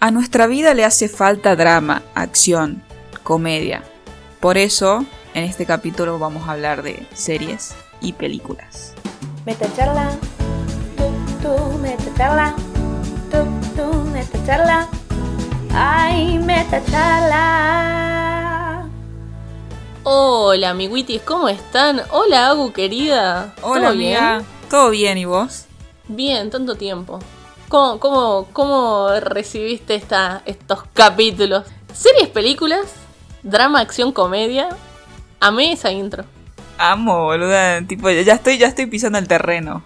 A nuestra vida le hace falta drama, acción, comedia. Por eso, en este capítulo vamos a hablar de series y películas. Metacharla, tú, tú, metacharla, tú, tú, metacharla, ay, metacharla. Hola, amiguitis, ¿cómo están? Hola, Agu, querida. Hola, ¿Todo amiga. bien? ¿Todo bien y vos? Bien, tanto tiempo. ¿Cómo, cómo, cómo recibiste esta, estos capítulos? ¿Series, películas? ¿Drama, acción, comedia? Amé esa intro. Amo, boluda. Tipo, ya estoy, ya estoy pisando el terreno.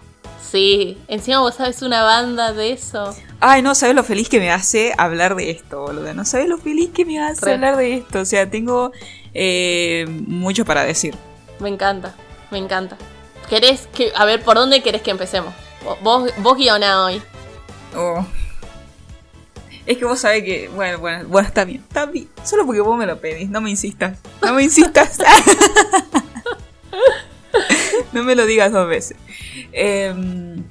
Sí, encima vos sabes una banda de eso. Ay, no sabes lo feliz que me hace hablar de esto, boluda. No sabes lo feliz que me hace Re. hablar de esto. O sea, tengo eh, mucho para decir. Me encanta, me encanta. ¿Querés que, a ver, ¿por dónde querés que empecemos? Vos- Vos, hoy. Es que vos sabés que. Bueno, bueno, bueno, está bien, está bien. Solo porque vos me lo pedís, no me insistas. No me insistas. no me lo digas dos veces. Em,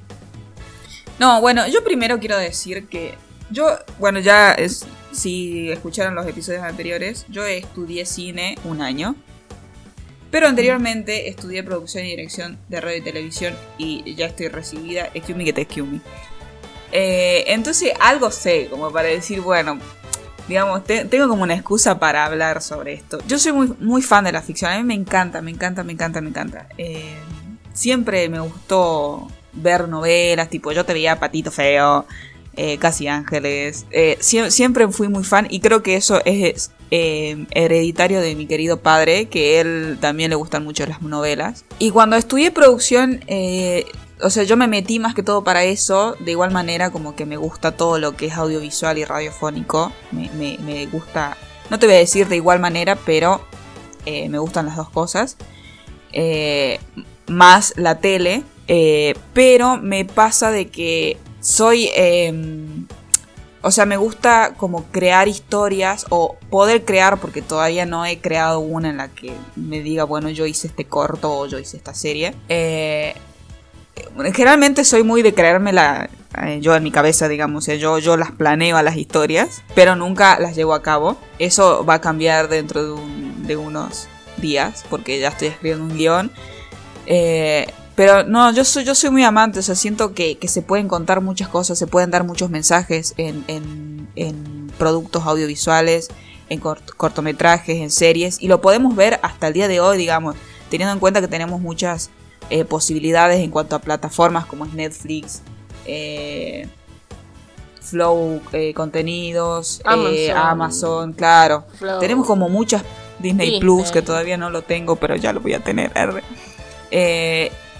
no, bueno, yo primero quiero decir que. Yo, bueno, ya es, si escucharon los episodios anteriores, yo estudié cine un año. Pero anteriormente estudié producción y dirección de radio y televisión y ya estoy recibida. Excuse me que te excuse me. Eh, entonces algo sé, como para decir, bueno, digamos, te- tengo como una excusa para hablar sobre esto. Yo soy muy, fan de la ficción, a mí me encanta, me encanta, me encanta, me encanta. Eh, siempre me gustó ver novelas, tipo, yo te veía Patito Feo, eh, Casi Ángeles, eh, sie- siempre fui muy fan y creo que eso es hereditario de mi querido padre, que él también le gustan mucho las novelas. Y cuando estudié producción, o sea, yo me metí más que todo para eso, de igual manera como que me gusta todo lo que es audiovisual y radiofónico, me, me- gusta, no te voy a decir de igual manera, pero eh, me gustan las dos cosas, Eh, más la tele, eh, pero me pasa de que soy... em, o sea, me gusta como crear historias o poder crear, porque todavía no he creado una en la que me diga, bueno, yo hice este corto o yo hice esta serie. Eh, generalmente soy muy de creérmela eh, yo en mi cabeza, digamos, o sea, yo, yo las planeo a las historias, pero nunca las llevo a cabo. Eso va a cambiar dentro de, un- de unos días, porque ya estoy escribiendo un guion. Eh, pero no, yo soy, yo soy muy amante, o sea, siento que, que se pueden contar muchas cosas, se pueden dar muchos mensajes en, en- productos audiovisuales, en cort- cortometrajes, en series, y lo podemos ver hasta el día de hoy, digamos, teniendo en cuenta que tenemos muchas eh, posibilidades en cuanto a plataformas como es Netflix, eh, Flow eh, Contenidos, Amazon. Amazon, claro. Flow. Tenemos como muchas Disney, Disney. Plus que todavía no lo tengo, pero ya lo voy a tener.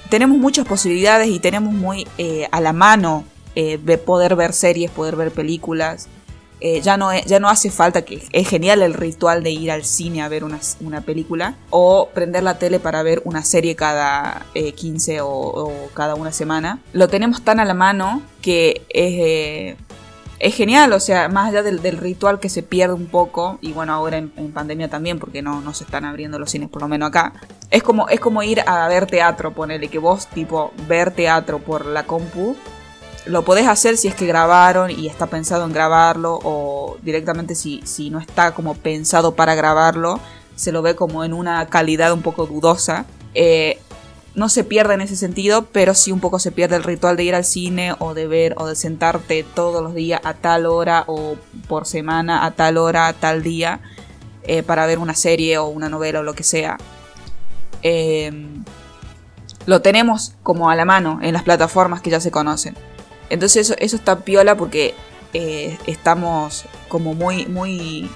tenemos muchas posibilidades y tenemos muy eh, a la mano de poder ver series, poder ver películas. Eh, ya, no, ya no hace falta que es genial el ritual de ir al cine a ver una, una película o prender la tele para ver una serie cada eh, 15 o, o cada una semana. Lo tenemos tan a la mano que es, eh, es genial, o sea, más allá del, del ritual que se pierde un poco, y bueno, ahora en, en pandemia también, porque no, no se están abriendo los cines, por lo menos acá, es como, es como ir a ver teatro, ponele que vos, tipo, ver teatro por la compu, lo podés hacer si es que grabaron y está pensado en grabarlo, o directamente si, si no está como pensado para grabarlo, se lo ve como en una calidad un poco dudosa. Eh, no se pierde en ese sentido, pero sí un poco se pierde el ritual de ir al cine o de ver o de sentarte todos los días a tal hora o por semana a tal hora, a tal día, eh, para ver una serie o una novela o lo que sea. Eh, lo tenemos como a la mano en las plataformas que ya se conocen. Entonces eso, eso está piola porque eh, estamos como muy, muy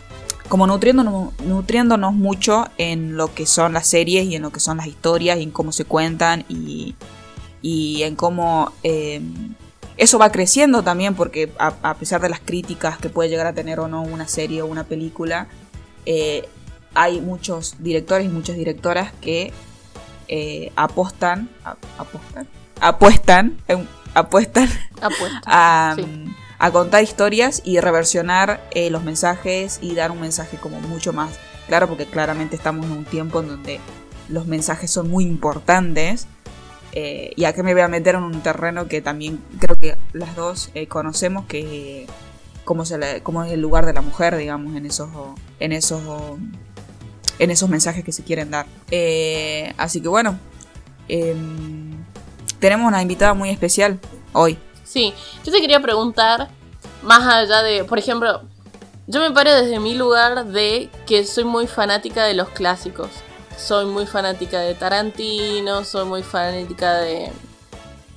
como nutriéndonos, nutriéndonos mucho en lo que son las series y en lo que son las historias y en cómo se cuentan y, y en cómo eh, eso va creciendo también porque a, pesar de las críticas que puede llegar a tener o no una serie o una película, eh, hay muchos directores y muchas directoras que eh, apostan, a- apuestan, apuestan Apuesta. a, Sí. a contar historias y reversionar eh, los mensajes y dar un mensaje como mucho más claro, porque claramente estamos en un tiempo en donde los mensajes son muy importantes. Eh, y acá me voy a meter en un terreno que también creo que las dos eh, conocemos, que cómo, se le- cómo es el lugar de la mujer, digamos, en esos, en esos, en esos mensajes que se quieren dar. Eh, así que bueno, em, tenemos una invitada muy especial hoy. Sí, yo te quería preguntar, más allá de, por ejemplo, yo me paro desde mi lugar de que soy muy fanática de los clásicos. Soy muy fanática de Tarantino, soy muy fanática de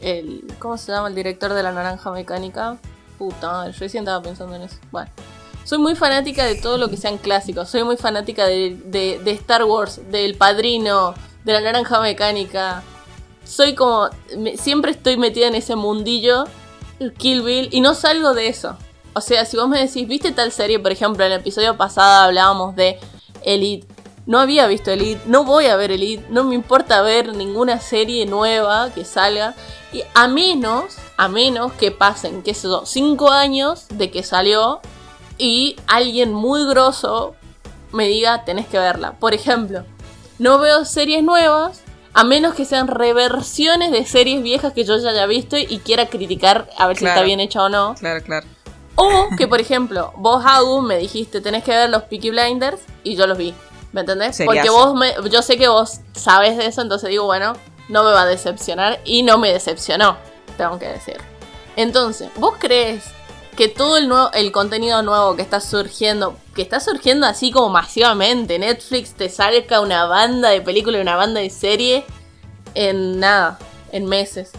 el ¿cómo se llama el director de La Naranja Mecánica? Puta, yo recién estaba pensando en eso. Bueno, soy muy fanática de todo lo que sean clásicos. Soy muy fanática de, de- de Star Wars, del Padrino, de La Naranja Mecánica. Soy como siempre estoy metida en ese mundillo Kill Bill y no salgo de eso. O sea, si vos me decís, ¿viste tal serie? Por ejemplo, en el episodio pasado hablábamos de Elite. No había visto Elite, no voy a ver Elite, no me importa ver ninguna serie nueva que salga. Y a menos, a menos que pasen, qué sé yo, 5 años de que salió y alguien muy grosso me diga, tenés que verla. Por ejemplo, no veo series nuevas a menos que sean reversiones de series viejas que yo ya haya visto y quiera criticar a ver si está bien hecha o no. Claro, claro. O que, por ejemplo, vos, Agu, me dijiste, tenés que ver los Peaky Blinders y yo los vi. ¿Me entendés? Seriazo. Porque vos me, yo sé que vos sabes de eso, entonces digo, bueno, no me va a decepcionar y no me decepcionó, tengo que decir. Entonces, ¿vos crees que todo el, nuevo, el contenido nuevo que está surgiendo, que está surgiendo así como masivamente, Netflix te salga una banda de películas y una banda de serie en nada, en meses?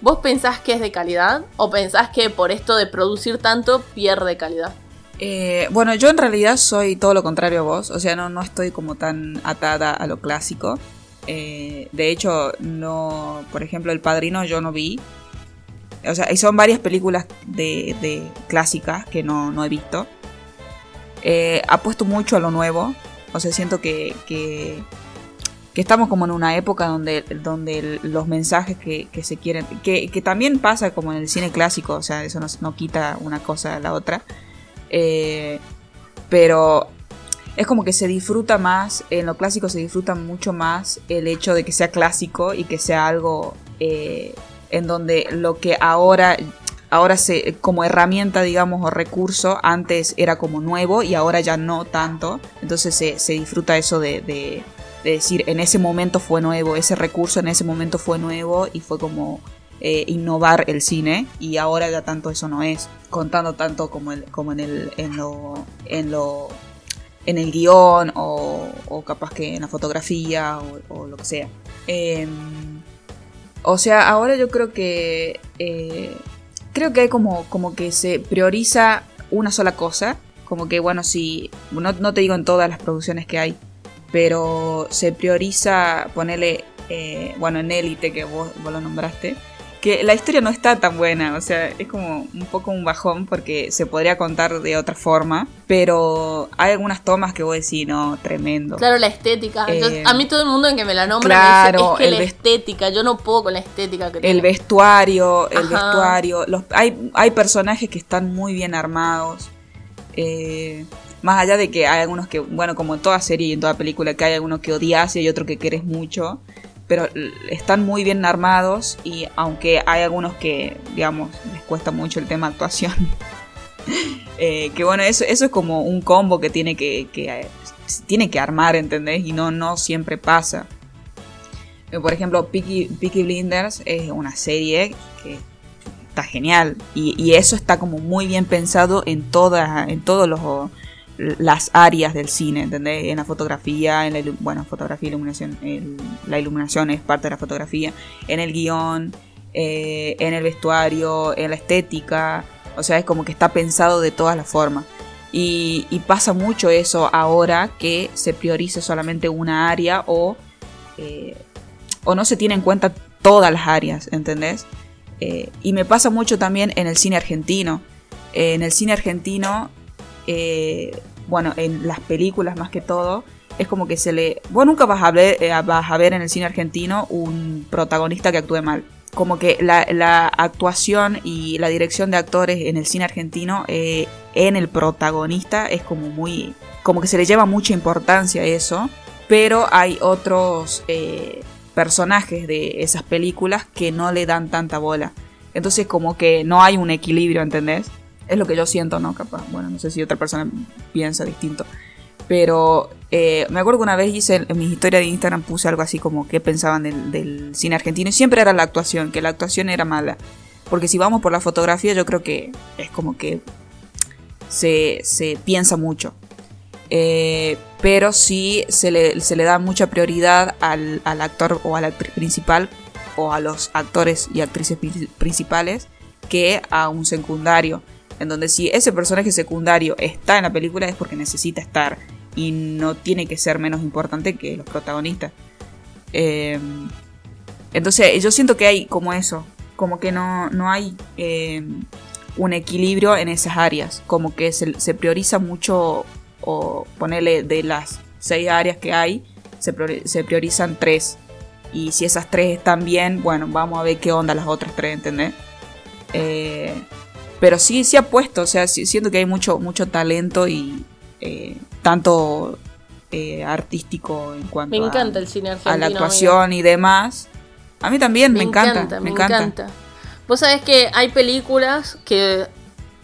¿Vos pensás que es de calidad o pensás que por esto de producir tanto pierde calidad? Eh, bueno, yo en realidad soy todo lo contrario a vos, o sea, no, no estoy como tan atada a lo clásico. Eh, de hecho, no, por ejemplo, El Padrino yo no vi. O sea, y son varias películas de, de clásicas que no, no he visto. Eh, apuesto mucho a lo nuevo, o sea, siento que, que, estamos como en una época donde, donde los mensajes que, que se quieren, que, que también pasa como en el cine clásico, o sea, eso no, no quita una cosa a la otra. Eh, pero es como que se disfruta más, en lo clásico se disfruta mucho más el hecho de que sea clásico y que sea algo eh, en donde lo que ahora, ahora se, como herramienta, digamos, o recurso, antes era como nuevo y ahora ya no tanto. Entonces se, se disfruta eso de, de- de decir, en ese momento fue nuevo, ese recurso en ese momento fue nuevo y fue como eh, innovar el cine y ahora ya tanto eso no es contando tanto como, el, como en el en lo en lo en el guion o, o capaz que en la fotografía o, o lo que sea Em, o sea ahora yo creo que eh, creo que hay como como que se prioriza una sola cosa. Como que bueno si no, no te digo en todas las producciones que hay pero se prioriza ponerle eh, bueno en élite que vos, vos lo nombraste que la historia no está tan buena, o sea, es como un poco un bajón porque se podría contar de otra forma, pero hay algunas tomas que vos decís, no, tremendo. Claro, la estética. Yo- Eh, a mí todo el mundo en que me la nombra claro, me dice, es que la estética, yo no puedo con la estética que El tiene. vestuario, el Ajá. vestuario, los, hay, hay personajes que están muy bien armados. eh, más allá de que hay algunos que, bueno, como en toda serie y en toda película, que hay algunos que odias y hay otros que querés mucho, pero están muy bien armados y aunque hay algunos que, digamos, les cuesta mucho el tema actuación, eh, que bueno, eso, eso es como un combo que tiene que, eh, tiene que armar, ¿entendés? Y no, no siempre pasa. Eh, Por ejemplo, Peaky, Peaky Blinders es una serie que está genial y, y eso está como muy bien pensado en todas en todos los las áreas del cine, ¿entendés? En la fotografía, en la bueno, fotografía, iluminación, la iluminación es parte de la fotografía, en el guion, eh, en el vestuario, en la estética, o sea, es como que está pensado de todas las formas. Y, pasa mucho eso ahora que se priorice solamente una área o, eh, o no se tiene en cuenta todas las áreas, ¿entendés? Eh, y me pasa mucho también en el cine argentino. En el cine argentino, eh, bueno, en las películas más que todo, es como que se le... Vos nunca vas a ver, eh, vas a ver en el cine argentino un protagonista que actúe mal. Como que la, la actuación y la dirección de actores en el cine argentino, eh, en el protagonista, es como muy... Como que se le lleva mucha importancia a eso, pero hay otros eh, personajes de esas películas que no le dan tanta bola. Entonces como que no hay un equilibrio, ¿entendés? Es lo que yo siento, ¿no? Capaz. Bueno, no sé si otra persona piensa distinto. Pero eh, me acuerdo que una vez hice en mi historia de Instagram puse algo así como que pensaban del, cine argentino y siempre era la actuación, que la actuación era mala. Porque si vamos por la fotografía yo creo que es como que se, se piensa mucho. Eh, pero sí se le, se le da mucha prioridad al, al actor o a la actriz principal o a los actores y actrices pri- principales que a un secundario. En donde si ese personaje secundario está en la película es porque necesita estar y no tiene que ser menos importante que los protagonistas. Eh, entonces yo siento que hay como eso, como que no, no hay eh, un equilibrio en esas áreas, como que se, prioriza mucho o ponerle de las seis áreas que hay, se, se priorizan tres. Y si esas tres están bien, bueno, vamos a ver qué onda las otras tres, ¿entendés? Eh, pero sí, sí ha puesto, o sea, sí- siento que hay mucho, mucho talento y eh, tanto eh, artístico en cuanto Me a- encanta el cine argentino. a la amigo. actuación y demás. A mí también me, encanta, me, encanta. Vos sabés que hay películas que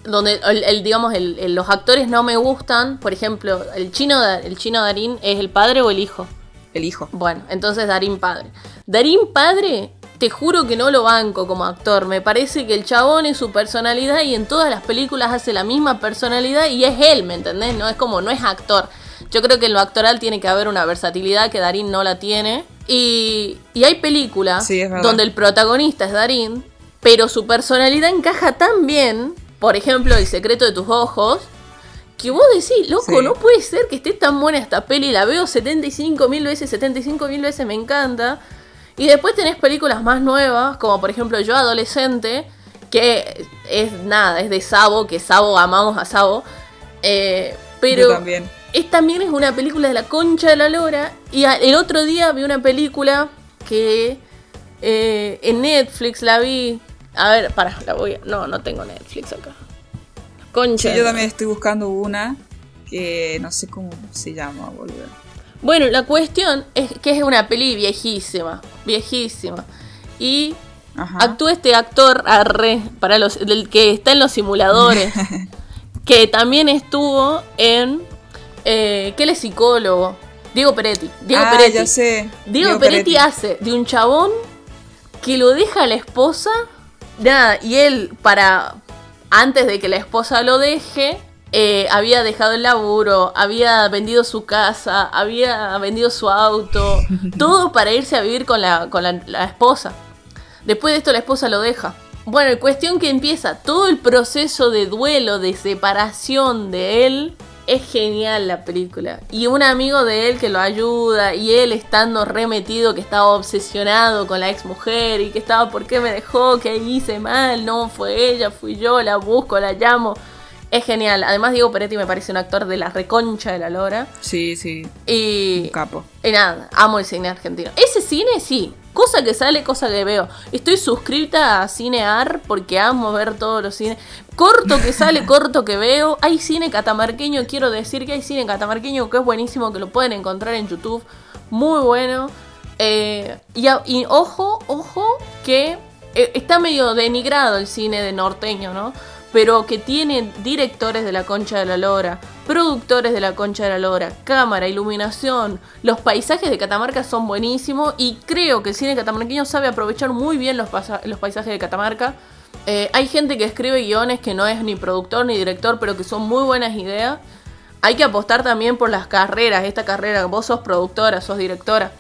donde el, el, digamos el- el- los actores no me gustan, por ejemplo, el chino el chino Darín es el padre o el hijo. El hijo. Bueno, entonces Darín padre. Darín padre, te juro que no lo banco como actor. Me parece que el chabón es su personalidad y en todas las películas hace la misma personalidad y es él, ¿me entendés? No es como, no es actor. Yo creo que en lo actoral tiene que haber una versatilidad que Darín no la tiene. Y, y hay películas Sí, donde el protagonista es Darín, pero su personalidad encaja tan bien, por ejemplo, El secreto de tus ojos, que vos decís, loco, Sí. no puede ser que esté tan buena esta peli, la veo 75 mil veces, 75 mil veces, me encanta. Y después tenés películas más nuevas, como por ejemplo Yo Adolescente, que es nada, es de Sabo, que Sabo, amamos a Sabo. Eh, pero Yo también. es también es una película de la concha de la lora. Y a- el otro día vi una película que eh, en Netflix la vi. A ver, para, la voy a. No, no tengo Netflix acá. Concha. Sí, yo también estoy buscando una que no sé cómo se llama, boludo. Bueno, la cuestión es que es una peli viejísima. Viejísima. Y Ajá. actúa este actor arre, para los, del que está en los simuladores. que también estuvo en. Eh, que él es psicólogo. Diego Peretti. Diego ah, Peretti. ya sé. Diego, Peretti, hace de un chabón que lo deja a la esposa. Nada, y él, para. Antes de que la esposa lo deje, eh, había dejado el laburo, había vendido su casa, había vendido su auto, todo para irse a vivir con la, con la, la esposa. Después de esto, la esposa lo deja. Bueno, cuestión que empieza todo el proceso de duelo, de separación de él. Es genial la película. Y un amigo de él que lo ayuda. Y él estando remetido, que estaba obsesionado con la ex mujer. Y que estaba, ¿por qué me dejó? ¿Qué hice mal? No, fue ella, fui yo, la busco, la llamo. Es genial. Además, Diego Peretti me parece un actor de la reconcha de la lora. Sí, sí. Y Un capo. y nada, amo el cine argentino. Ese cine sí, cosa que sale, cosa que veo. Estoy suscrita a Cinear porque amo ver todos los cines. Corto que sale, corto que veo. Hay cine catamarqueño, quiero decir que hay cine catamarqueño que es buenísimo, que lo pueden encontrar en YouTube. Muy bueno. Eh, y ojo, ojo, que eh, está medio denigrado el cine de norteño, ¿no? Pero que tiene directores de la concha de la lora, productores de la concha de la lora, cámara, iluminación. Los paisajes de Catamarca son buenísimos y creo que el cine catamarqueño sabe aprovechar muy bien los paisajes de Catamarca. Eh, hay gente que escribe guiones que no es ni productor ni director, pero que son muy buenas ideas. Hay que apostar también por las carreras, esta carrera, vos sos productora, sos directora.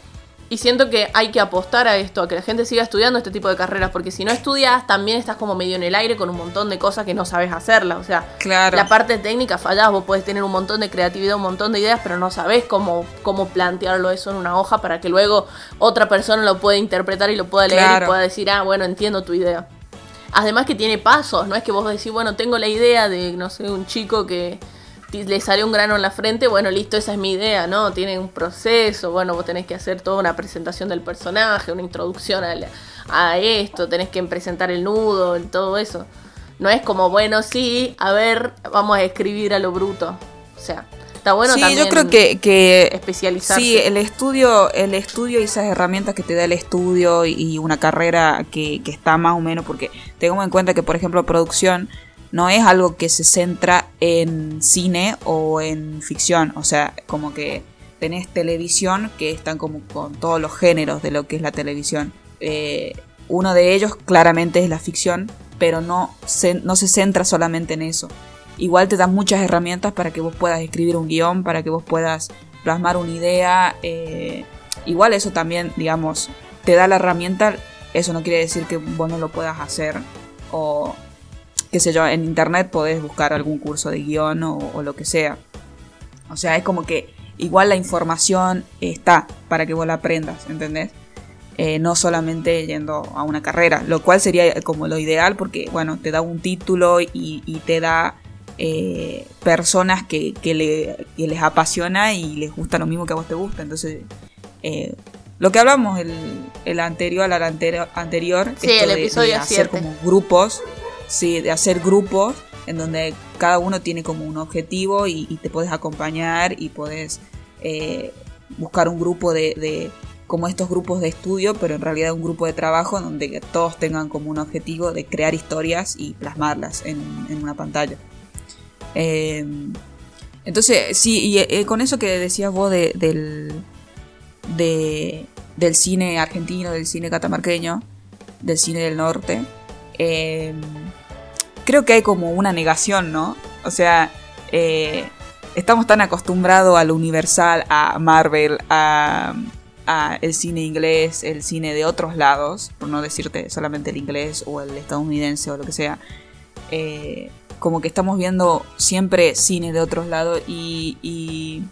Y siento que hay que apostar a esto, a que la gente siga estudiando este tipo de carreras, porque si no estudias, también estás como medio en el aire con un montón de cosas que no sabes hacerlas. O sea, Claro. la parte técnica fallás, vos podés tener un montón de creatividad, un montón de ideas, pero no sabés cómo, cómo plantearlo eso en una hoja para que luego otra persona lo pueda interpretar y lo pueda leer Claro. y pueda decir, ah, bueno, entiendo tu idea. Además que tiene pasos, no es que vos decís, bueno, tengo la idea de, no sé, un chico que le salió un grano en la frente, bueno, listo, esa es mi idea, ¿no? Tiene un proceso, bueno, vos tenés que hacer toda una presentación del personaje, una introducción al- a, esto, tenés que presentar el nudo, todo eso. No es como, bueno, sí, a ver, vamos a escribir a lo bruto. O sea, está bueno sí, también yo creo que, que especializarse. sí, el estudio, el estudio y esas herramientas que te da el estudio y una carrera que, que está más o menos, porque tengamos en cuenta que, por ejemplo, producción no es algo que se centra en cine o en ficción. O sea, como que tenés televisión que están como con todos los géneros de lo que es la televisión. Eh, uno de ellos claramente es la ficción, pero no se, no se centra solamente en eso. Igual te da muchas herramientas para que vos puedas escribir un guion, para que vos puedas plasmar una idea. Eh, igual eso también, digamos, te da la herramienta. Eso no quiere decir que vos no lo puedas hacer. O, qué sé yo, en internet podés buscar algún curso de guion o, lo que sea. O sea, es como que igual la información está para que vos la aprendas, ¿entendés? Eh, no solamente yendo a una carrera, lo cual sería como lo ideal porque, bueno, te da un título y, te da eh, personas que, les apasiona y les gusta lo mismo que a vos te gusta. Entonces, eh, lo que hablamos el, el anterior al anterior, anterior sí, el episodio de, hacer como grupos, sí, de hacer grupos en donde cada uno tiene como un objetivo y, te puedes acompañar y puedes eh, buscar un grupo de, como estos grupos de estudio, pero en realidad un grupo de trabajo donde todos tengan como un objetivo de crear historias y plasmarlas en, una pantalla. Eh, entonces, sí, y eh, con eso que decías vos del, del cine argentino, del cine catamarqueño, del cine del norte, creo que hay como una negación, ¿no? O sea, eh, estamos tan acostumbrados a lo universal, a Marvel, a, el cine inglés, el cine de otros lados, por no decirte solamente el inglés o el estadounidense o lo que sea. Eh, como que estamos viendo siempre cine de otros lados y, y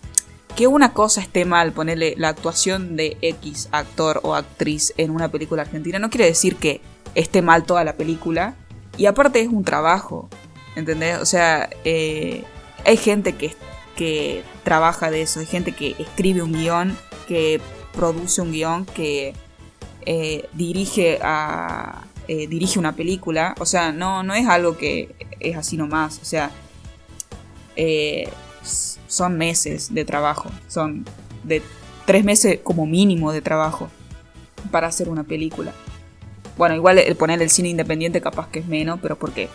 que una cosa esté mal, ponerle la actuación de X actor o actriz en una película argentina, no quiere decir que esté mal toda la película, y aparte es un trabajo, ¿entendés? O sea, eh, hay gente que, que trabaja de eso, hay gente que escribe un guion, que produce un guion, que eh, dirige a... Eh, dirige una película, o sea, no, no es algo que es así nomás, o sea, son meses de trabajo, son de tres meses como mínimo de trabajo para hacer una película. Bueno, igual el poner el cine independiente capaz que es menos, pero porque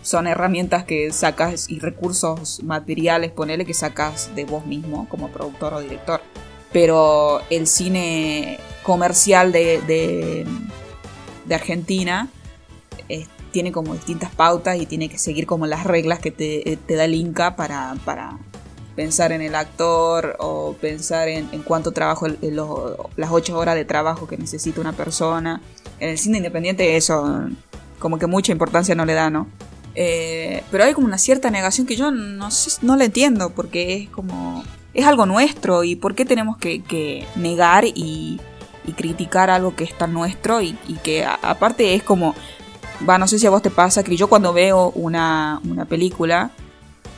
son herramientas que sacas y recursos materiales, ponele que sacas de vos mismo como productor o director. Pero el cine comercial de, de, Argentina tiene como distintas pautas y tiene que seguir como las reglas que te, da el Inca para, para, pensar en el actor o pensar en, cuánto trabajo, las ocho horas de trabajo que necesita una persona en el cine independiente eso como que mucha importancia no le da, ¿no? Eh, pero hay como una cierta negación que yo no sé, no la entiendo, porque es como, es algo nuestro y por qué tenemos que, negar y, criticar algo que es tan nuestro y, que aparte es como, va, no sé si a vos te pasa, que yo cuando veo una, película,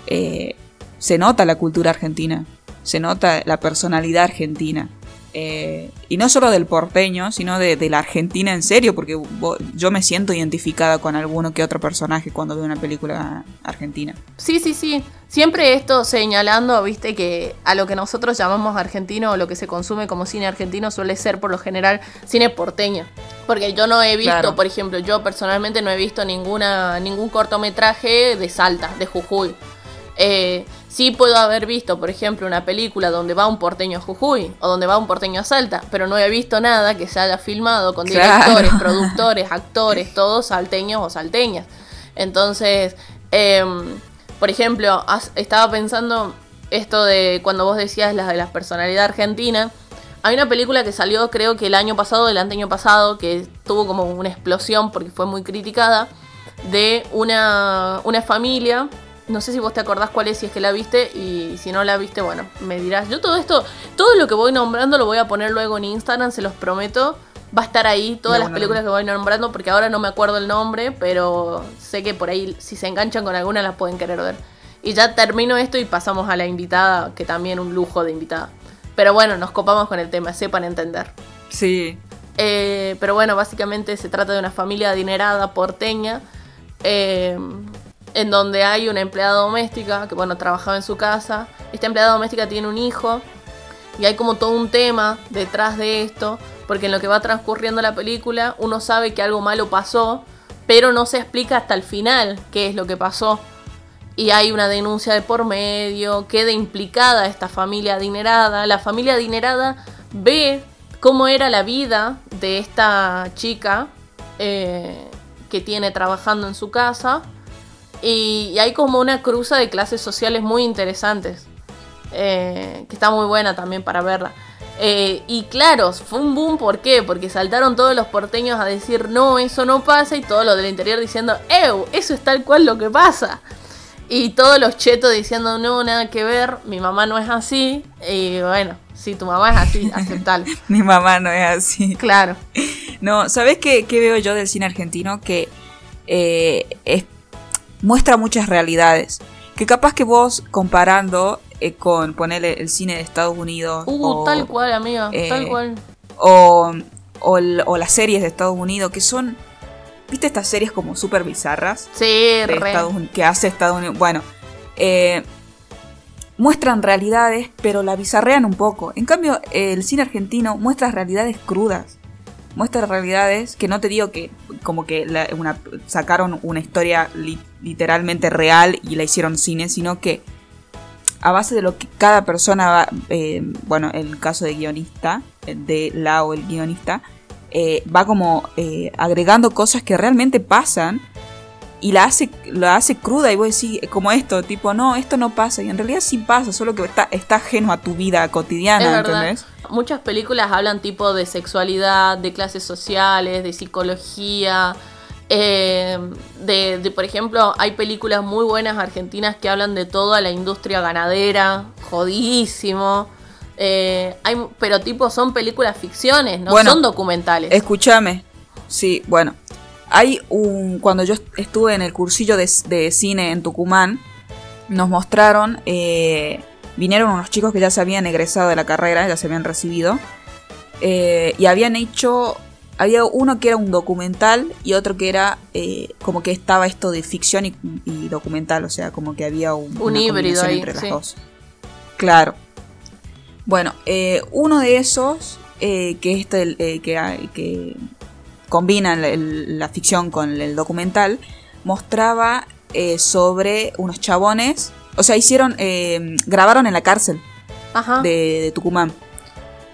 eh, se nota la cultura argentina, se nota la personalidad argentina. Eh, y no solo del porteño, sino de, la Argentina en serio, porque yo me siento identificada con alguno que otro personaje cuando veo una película argentina. Sí, sí, sí. Siempre esto señalando, viste, que a lo que nosotros llamamos argentino o lo que se consume como cine argentino suele ser por lo general cine porteño. Porque yo no he visto, por ejemplo, yo personalmente no he visto ninguna, ningún cortometraje de Salta, de Jujuy. Eh, sí puedo haber visto, por ejemplo, una película donde va un porteño a Jujuy o donde va un porteño a Salta, pero no he visto nada que se haya filmado con directores, productores, actores, todos salteños o salteñas. Entonces, em, por ejemplo, estaba pensando esto de cuando vos decías la de la personalidad argentina. Hay una película que salió creo que el año pasado, el año pasado, que tuvo como una explosión porque fue muy criticada, de una, una familia no sé si vos te acordás cuál es, si es que la viste, y si no la viste, bueno, me dirás. Yo todo esto, todo lo que voy nombrando lo voy a poner luego en Instagram, se los prometo. Va a estar ahí todas las películas que voy nombrando, porque ahora no me acuerdo el nombre, pero sé que por ahí, si se enganchan con alguna, las pueden querer ver. Y ya termino esto y pasamos a la invitada, que también un lujo de invitada. Pero bueno, nos copamos con el tema, sepan entender. Sí. Eh, pero bueno, básicamente se trata de una familia adinerada porteña. Eh, en donde hay una empleada doméstica que, bueno, trabajaba en su casa. Esta empleada doméstica tiene un hijo y hay como todo un tema detrás de esto, porque en lo que va transcurriendo la película uno sabe que algo malo pasó, pero no se explica hasta el final qué es lo que pasó. Y hay una denuncia de por medio, queda implicada esta familia adinerada. La familia adinerada ve cómo era la vida de esta chica eh, que tiene trabajando en su casa. Y, y hay como una cruza de clases sociales muy interesantes. eh, que está muy buena también para verla. Eh, y claro, fue un boom, ¿por qué? Porque saltaron todos los porteños a decir, no, eso no pasa, y todos los del interior diciendo, ¡Ew! Eso es tal cual lo que pasa. Y todos los chetos diciendo, no, nada que ver, mi mamá no es así. Y bueno, si tu mamá es así, aceptalo. Mi mamá no es así. Claro. No, ¿sabes qué, qué veo yo del cine argentino? Que eh, es- muestra muchas realidades. Que capaz que vos comparando eh, con ponerle el cine de Estados Unidos Uh, o, tal cual, amiga, eh, tal cual. o, o el- o las series de Estados Unidos, que son, ¿viste estas series como súper bizarras? Sí, de re. Estados Uni- que hace Estados Unidos. Bueno, eh, muestran realidades, pero la bizarrean un poco. En cambio, el cine argentino muestra realidades crudas. Muestra realidades que no te digo que como que la- sacaron una historia li- literalmente real y la hicieron cine, sino que a base de lo que cada persona va, eh, bueno, el caso de guionista, de Lao, el guionista, eh, va como eh, agregando cosas que realmente pasan y la hace, la hace cruda y vos decís, como esto, tipo, no, esto no pasa. Y en realidad sí pasa, solo que está, está ajeno a tu vida cotidiana. ¿entendés? Muchas películas hablan tipo de sexualidad, de clases sociales, de psicología. eh, de, de, por ejemplo, hay películas muy buenas argentinas que hablan de toda la industria ganadera, jodidísimo. Eh, hay, pero tipo son películas ficciones, no Bueno, son documentales. Escúchame. Sí, bueno. Hay un. Cuando yo estuve en el cursillo de, de cine en Tucumán, nos mostraron. eh, vinieron unos chicos que ya se habían egresado de la carrera, ya se habían recibido. eh, y habían hecho. Había uno que era un documental y otro que era eh, como que estaba esto de ficción y, y documental, o sea, como que había un, Un una híbrido ahí, entre las sí. dos. Claro. Bueno, eh, uno de esos, que es este, que, que combina el- el- la ficción con el documental, mostraba eh, sobre unos chabones, o sea, hicieron, eh, grabaron en la cárcel Ajá. de, de Tucumán.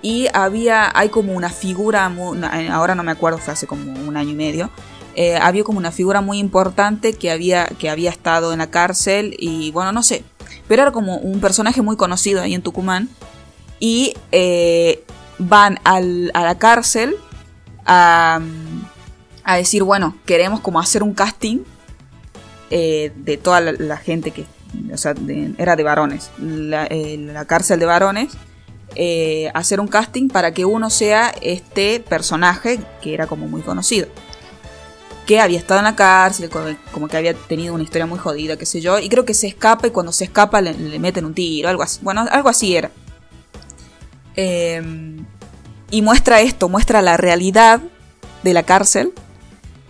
Y había, hay como una figura, eh, ahora no me acuerdo, fue hace como un año y medio, eh, había como una figura muy importante que había, que había estado en la cárcel y bueno, no sé, pero era como un personaje muy conocido ahí en Tucumán y van al- a la cárcel a, decir, bueno, queremos como hacer un casting eh, de toda la, gente que, o sea, era de varones, la, eh, cárcel de varones, eh, hacer un casting para que uno sea este personaje que era como muy conocido. Que había estado en la cárcel, co- como que había tenido una historia muy jodida, qué sé yo, y creo que se escapa y cuando se escapa le, meten un tiro, algo así. Bueno, algo así era. Eh, y muestra esto, muestra la realidad de la cárcel.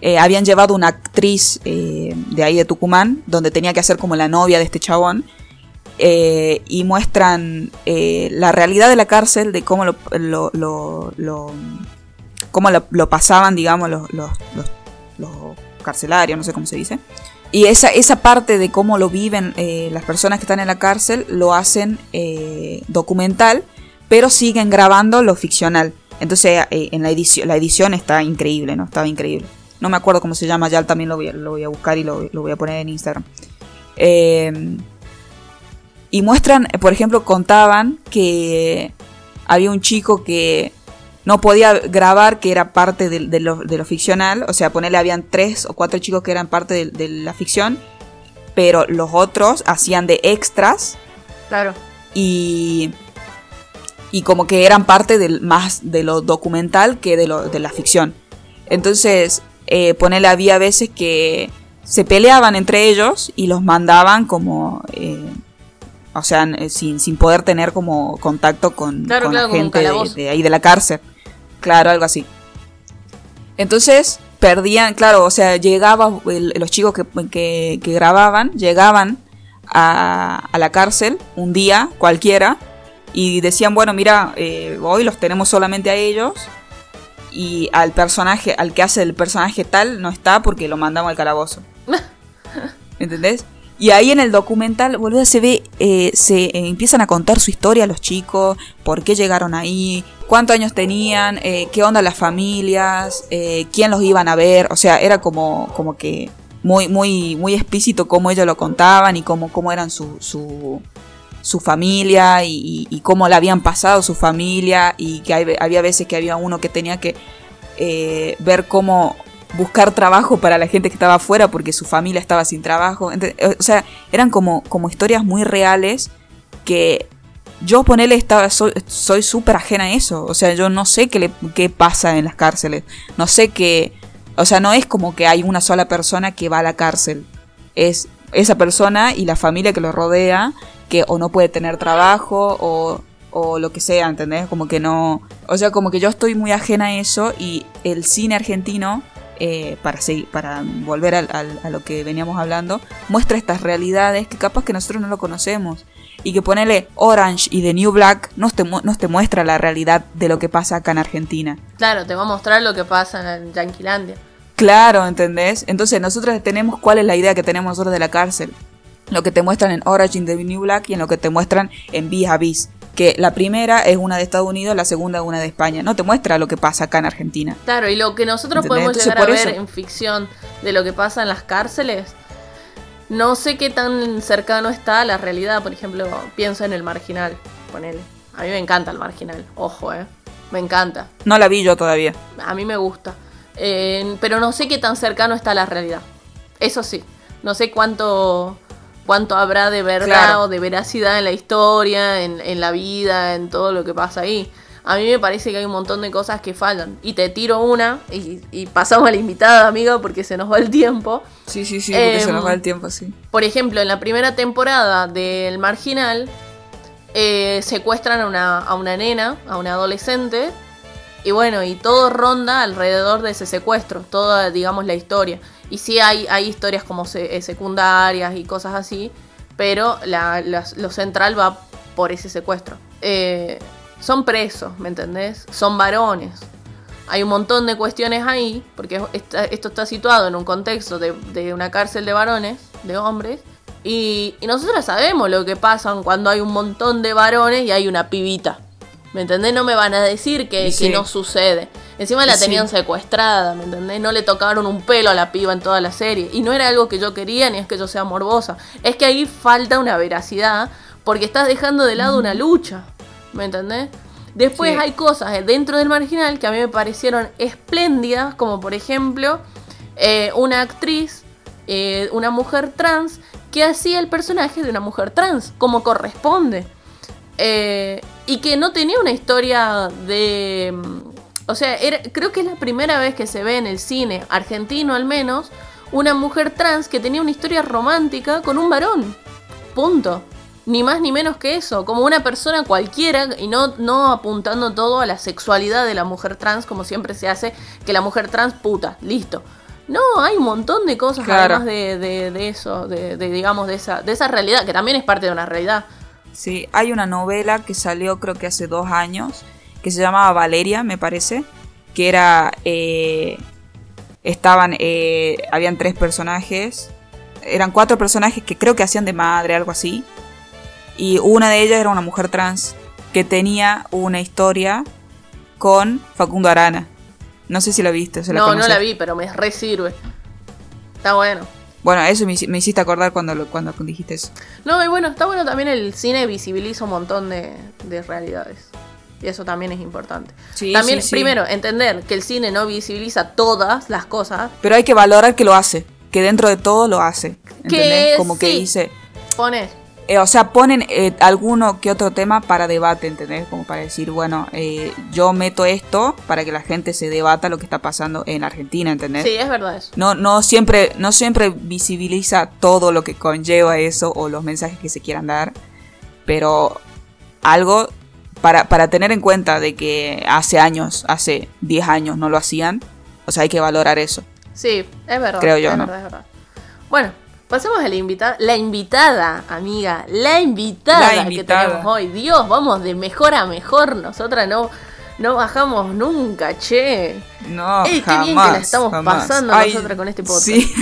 Eh, habían llevado una actriz eh, de ahí de Tucumán, donde tenía que hacer como la novia de este chabón. eh, y muestran la realidad de la cárcel, de cómo lo, cómo lo, pasaban, digamos, los, los, los- carcelarios, no sé cómo se dice. Y esa, esa parte de cómo lo viven las personas que están en la cárcel lo hacen documental, pero siguen grabando lo ficcional. Entonces eh, en la edición, la edición está increíble, ¿no? Estaba increíble. No me acuerdo cómo se llama, ya también lo voy a, lo voy a buscar y lo, lo voy a poner en Instagram. Eh, y muestran, por ejemplo, contaban que había un chico que no podía grabar, que era parte de, de lo, de lo ficcional. O sea, ponerle, habían tres o cuatro chicos que eran parte de, de la ficción, pero los otros hacían de extras Claro. y, y como que eran parte del, más de lo documental que de, lo, de la ficción. Entonces, eh, ponele, había veces que se peleaban entre ellos y los mandaban como... eh, o sea, eh, sin, sin poder tener como contacto con, Claro, con claro, la gente de, ahí de la cárcel. Claro, algo así. Entonces, perdían, claro, o sea, llegaba el- los chicos que, que- que grababan, llegaban a, a la cárcel un día cualquiera y decían, bueno, mira, eh, hoy los tenemos solamente a ellos y al personaje, al que hace el personaje tal, no está porque lo mandamos al calabozo. ¿Entendés? Y ahí en el documental, boludo, se ve, eh, se eh, empiezan a contar su historia los chicos, por qué llegaron ahí, cuántos años tenían, eh, qué onda las familias, quién los iban a ver, o sea, era como, como que muy, muy, muy explícito cómo ellos lo contaban y cómo, cómo eran su, su, su familia y, cómo la habían pasado su familia y que había veces que había uno que tenía que eh, ver cómo buscar trabajo para la gente que estaba afuera porque su familia estaba sin trabajo. Eh, o sea, eran como, como historias muy reales que yo ponele estaba soy súper ajena a eso. O sea, yo no sé qué, le, qué pasa en las cárceles. No sé qué... O sea, no es como que hay una sola persona que va a la cárcel. Es esa persona y la familia que lo rodea que o no puede tener trabajo o, o lo que sea, ¿entendés? Como que no... O sea, como que yo estoy muy ajena a eso y el cine argentino, eh, para, seguir, para volver al- al- a lo que veníamos hablando, muestra estas realidades que capaz que nosotros no lo conocemos. Y que ponerle Orange y The New Black nos te, nos te muestra la realidad de lo que pasa acá en Argentina. Claro, te va a mostrar lo que pasa en Yanquilandia. Claro, ¿entendés? Entonces nosotros tenemos cuál es la idea que tenemos nosotros de la cárcel. Lo que te muestran en Orange in the New Black y en lo que te muestran en Vis a Vis. Que la primera es una de Estados Unidos, la segunda es una de España. No te muestra lo que pasa acá en Argentina. Claro, y lo que nosotros ¿Entendés? podemos Entonces, llegar a ver eso- en ficción de lo que pasa en las cárceles, no sé qué tan cercano está a la realidad. Por ejemplo, pienso en el marginal, ponele. A mí me encanta el marginal, ojo, eh. Me encanta. No la vi yo todavía. A mí me gusta. Eh, pero no sé qué tan cercano está a la realidad. Eso sí. No sé cuánto, cuánto habrá de verdad Claro. o de veracidad en la historia, en, en la vida, en todo lo que pasa ahí. A mí me parece que hay un montón de cosas que fallan. Y te tiro una y, y pasamos a la invitada, amiga, porque se nos va el tiempo. Sí, sí, sí, porque se Em, nos va el tiempo, sí. Por ejemplo, en la primera temporada del Marginal, eh, secuestran a una, a una nena, a una adolescente, y bueno, y todo ronda alrededor de ese secuestro, toda, digamos, la historia. Y sí hay, hay historias como se- eh, secundarias y cosas así, pero la- lo central va por ese secuestro. Eh, son presos, ¿me entendés? Son varones. Hay un montón de cuestiones ahí, porque esta- esto está situado en un contexto de, de una cárcel de varones, de hombres, y, y nosotros sabemos lo que pasa cuando hay un montón de varones y hay una pibita. ¿Me entendés? No me van a decir que, Sí. que no sucede. Encima la Sí. tenían secuestrada, ¿me entendés? No le tocaron un pelo a la piba en toda la serie. Y no era algo que yo quería ni es que yo sea morbosa. Es que ahí falta una veracidad porque estás dejando de lado una lucha. ¿Me entendés? Después Sí. hay cosas dentro del marginal que a mí me parecieron espléndidas, como por ejemplo eh, una actriz, eh, una mujer trans, que hacía el personaje de una mujer trans, como corresponde. Eh, y que no tenía una historia de... O sea, era- creo que es la primera vez que se ve en el cine argentino al menos una mujer trans que tenía una historia romántica con un varón. Punto. Ni más ni menos que eso, como una persona cualquiera y no, no apuntando todo a la sexualidad de la mujer trans como siempre se hace, que la mujer trans puta, listo. No, hay un montón de cosas Claro. además de, de- de eso, de, de, digamos, de esa, de esa realidad, que también es parte de una realidad. Sí, hay una novela que salió creo que hace dos años, que se llamaba Valeria, me parece, que era... eh, estaban... eh, habían tres personajes, eran cuatro personajes que creo que hacían de madre, algo así, y una de ellas era una mujer trans que tenía una historia con Facundo Arana. No sé si la viste, se la no, no la vi, pero me re sirve. Está bueno. Bueno, eso me, hici- me hiciste acordar cuando, lo- cuando dijiste eso. No, y bueno, está bueno también el cine visibiliza un montón de, de realidades. Y eso también es importante. Sí, también, sí, sí. primero, entender que el cine no visibiliza todas las cosas. Pero hay que valorar que lo hace, que dentro de todo lo hace. Que ¿entendés? Como que dice, Pone, eh, o sea, ponen eh, alguno que otro tema para debate, ¿entendés? Como para decir, bueno, eh, yo meto esto para que la gente se debata lo que está pasando en Argentina, ¿entendés? sí, es verdad eso. No, no siempre, no siempre visibiliza todo lo que conlleva eso o los mensajes que se quieran dar, pero algo para, para tener en cuenta de que hace años, hace 10 años no lo hacían, o sea, hay que valorar eso. Sí, es verdad. Creo yo, es ¿no? verdad, es verdad. Bueno, pasemos a la invitada. La invitada, amiga. La invitada, La invitada. que tenemos hoy. Dios, vamos de mejor a mejor. Nosotras no, No bajamos nunca, che. No, Ey, qué jamás. bien que la estamos jamás. pasando Ay, nosotras con este podcast. Sí.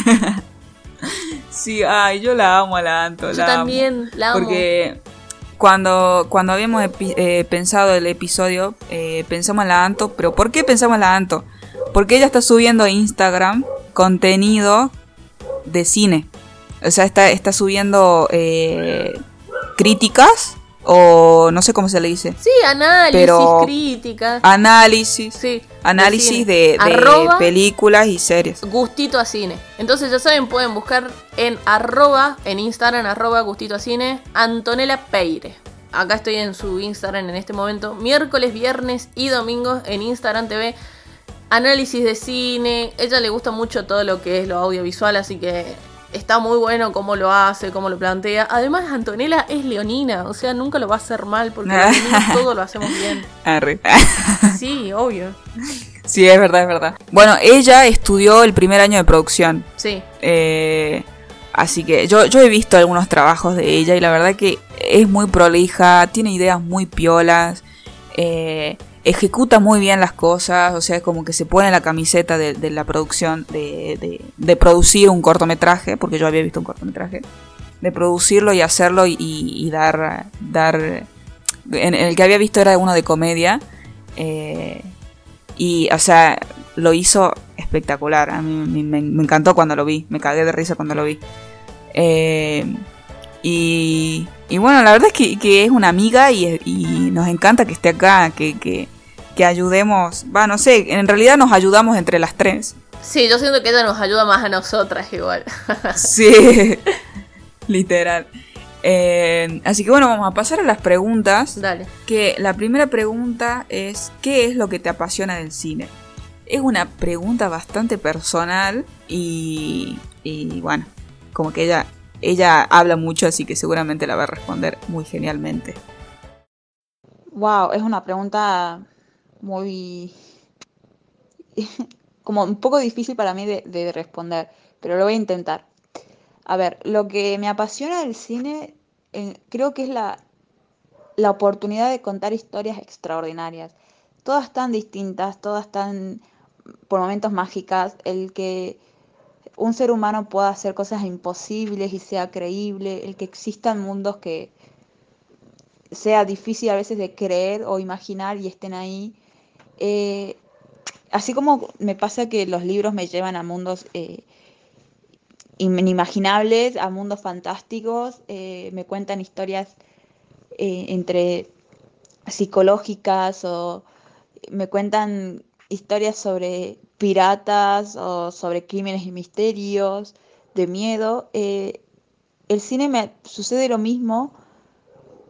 sí, ay, yo la amo a la Anto. Yo la amo. también la amo. Porque cuando, cuando habíamos eh, pensado el episodio, eh, pensamos en la Anto. ¿Pero por qué pensamos en la Anto? Porque ella está subiendo a Instagram contenido de cine. O sea, está, está subiendo eh, críticas o no sé cómo se le dice. Sí, análisis, Pero- críticas. Análisis. Sí. Análisis de, películas y series. Gustito a Cine. Entonces ya saben, pueden buscar en arroba, en Instagram, arroba Gustito a Cine, Antonella Peire. Acá estoy en su Instagram en este momento. Miércoles, viernes y domingos en Instagram TV. Análisis de cine. Ella le gusta mucho todo lo que es lo audiovisual, así que está muy bueno cómo lo hace, cómo lo plantea. Además, Antonella es leonina, o sea, nunca lo va a hacer mal porque todo lo hacemos bien. Arre. Sí, obvio. sí, es verdad, es verdad. Bueno, ella estudió el primer año de producción. Sí. Eh, así que yo, yo he visto algunos trabajos de ella y la verdad que es muy prolija, tiene ideas muy piolas, eh, ejecuta muy bien las cosas, o sea, como que se pone la camiseta de, la producción, de, producir un cortometraje, porque yo había visto un cortometraje, de producirlo y hacerlo y, dar, dar... El que había visto era uno de comedia. eh, y, o sea, lo hizo espectacular. A mí, me, encantó cuando lo vi. Me cagué de risa cuando lo vi. Eh, y, y bueno, la verdad es que, es una amiga y, nos encanta que esté acá, que, que ayudemos. Va, no sé, en realidad nos ayudamos entre las tres. Sí, yo siento que ella nos ayuda más a nosotras igual. Sí, literal. Eh, así que bueno, vamos a pasar a las preguntas. Dale. Que la primera pregunta es, ¿qué es lo que te apasiona del cine? Es una pregunta bastante personal y, y bueno, como que ella, ella habla mucho, así que seguramente la va a responder muy genialmente. Wow, es una pregunta muy... como un poco difícil para mí de, de responder, pero lo voy a intentar. A ver, lo que me apasiona del cine creo que es la, la oportunidad de contar historias extraordinarias. Todas tan distintas, todas tan por momentos mágicas, el que un ser humano pueda hacer cosas imposibles y sea creíble, el que existan mundos que sea difícil a veces de creer o imaginar y estén ahí. Eh, así como me pasa que los libros me llevan a mundos eh, inimaginables, a mundos fantásticos, eh, me cuentan historias entre psicológicas o me cuentan historias sobre piratas o sobre crímenes y misterios, de miedo. El cine me sucede lo mismo,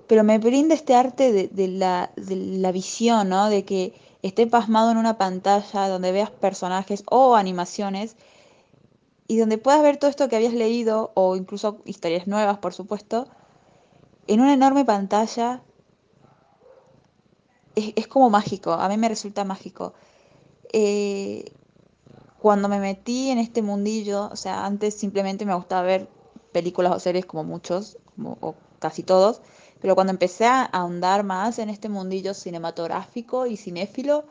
pero me brinda este arte de, de la, de la visión, ¿no? De que esté pasmado en una pantalla donde veas personajes o animaciones y donde puedas ver todo esto que habías leído o incluso historias nuevas, por supuesto, en una enorme pantalla. Es, como mágico, a mí me resulta mágico. Eh, cuando me metí en este mundillo, o sea, antes simplemente me gustaba ver películas o series como muchos, como, o casi todos, pero cuando empecé a ahondar más en este mundillo cinematográfico y cinéfilo,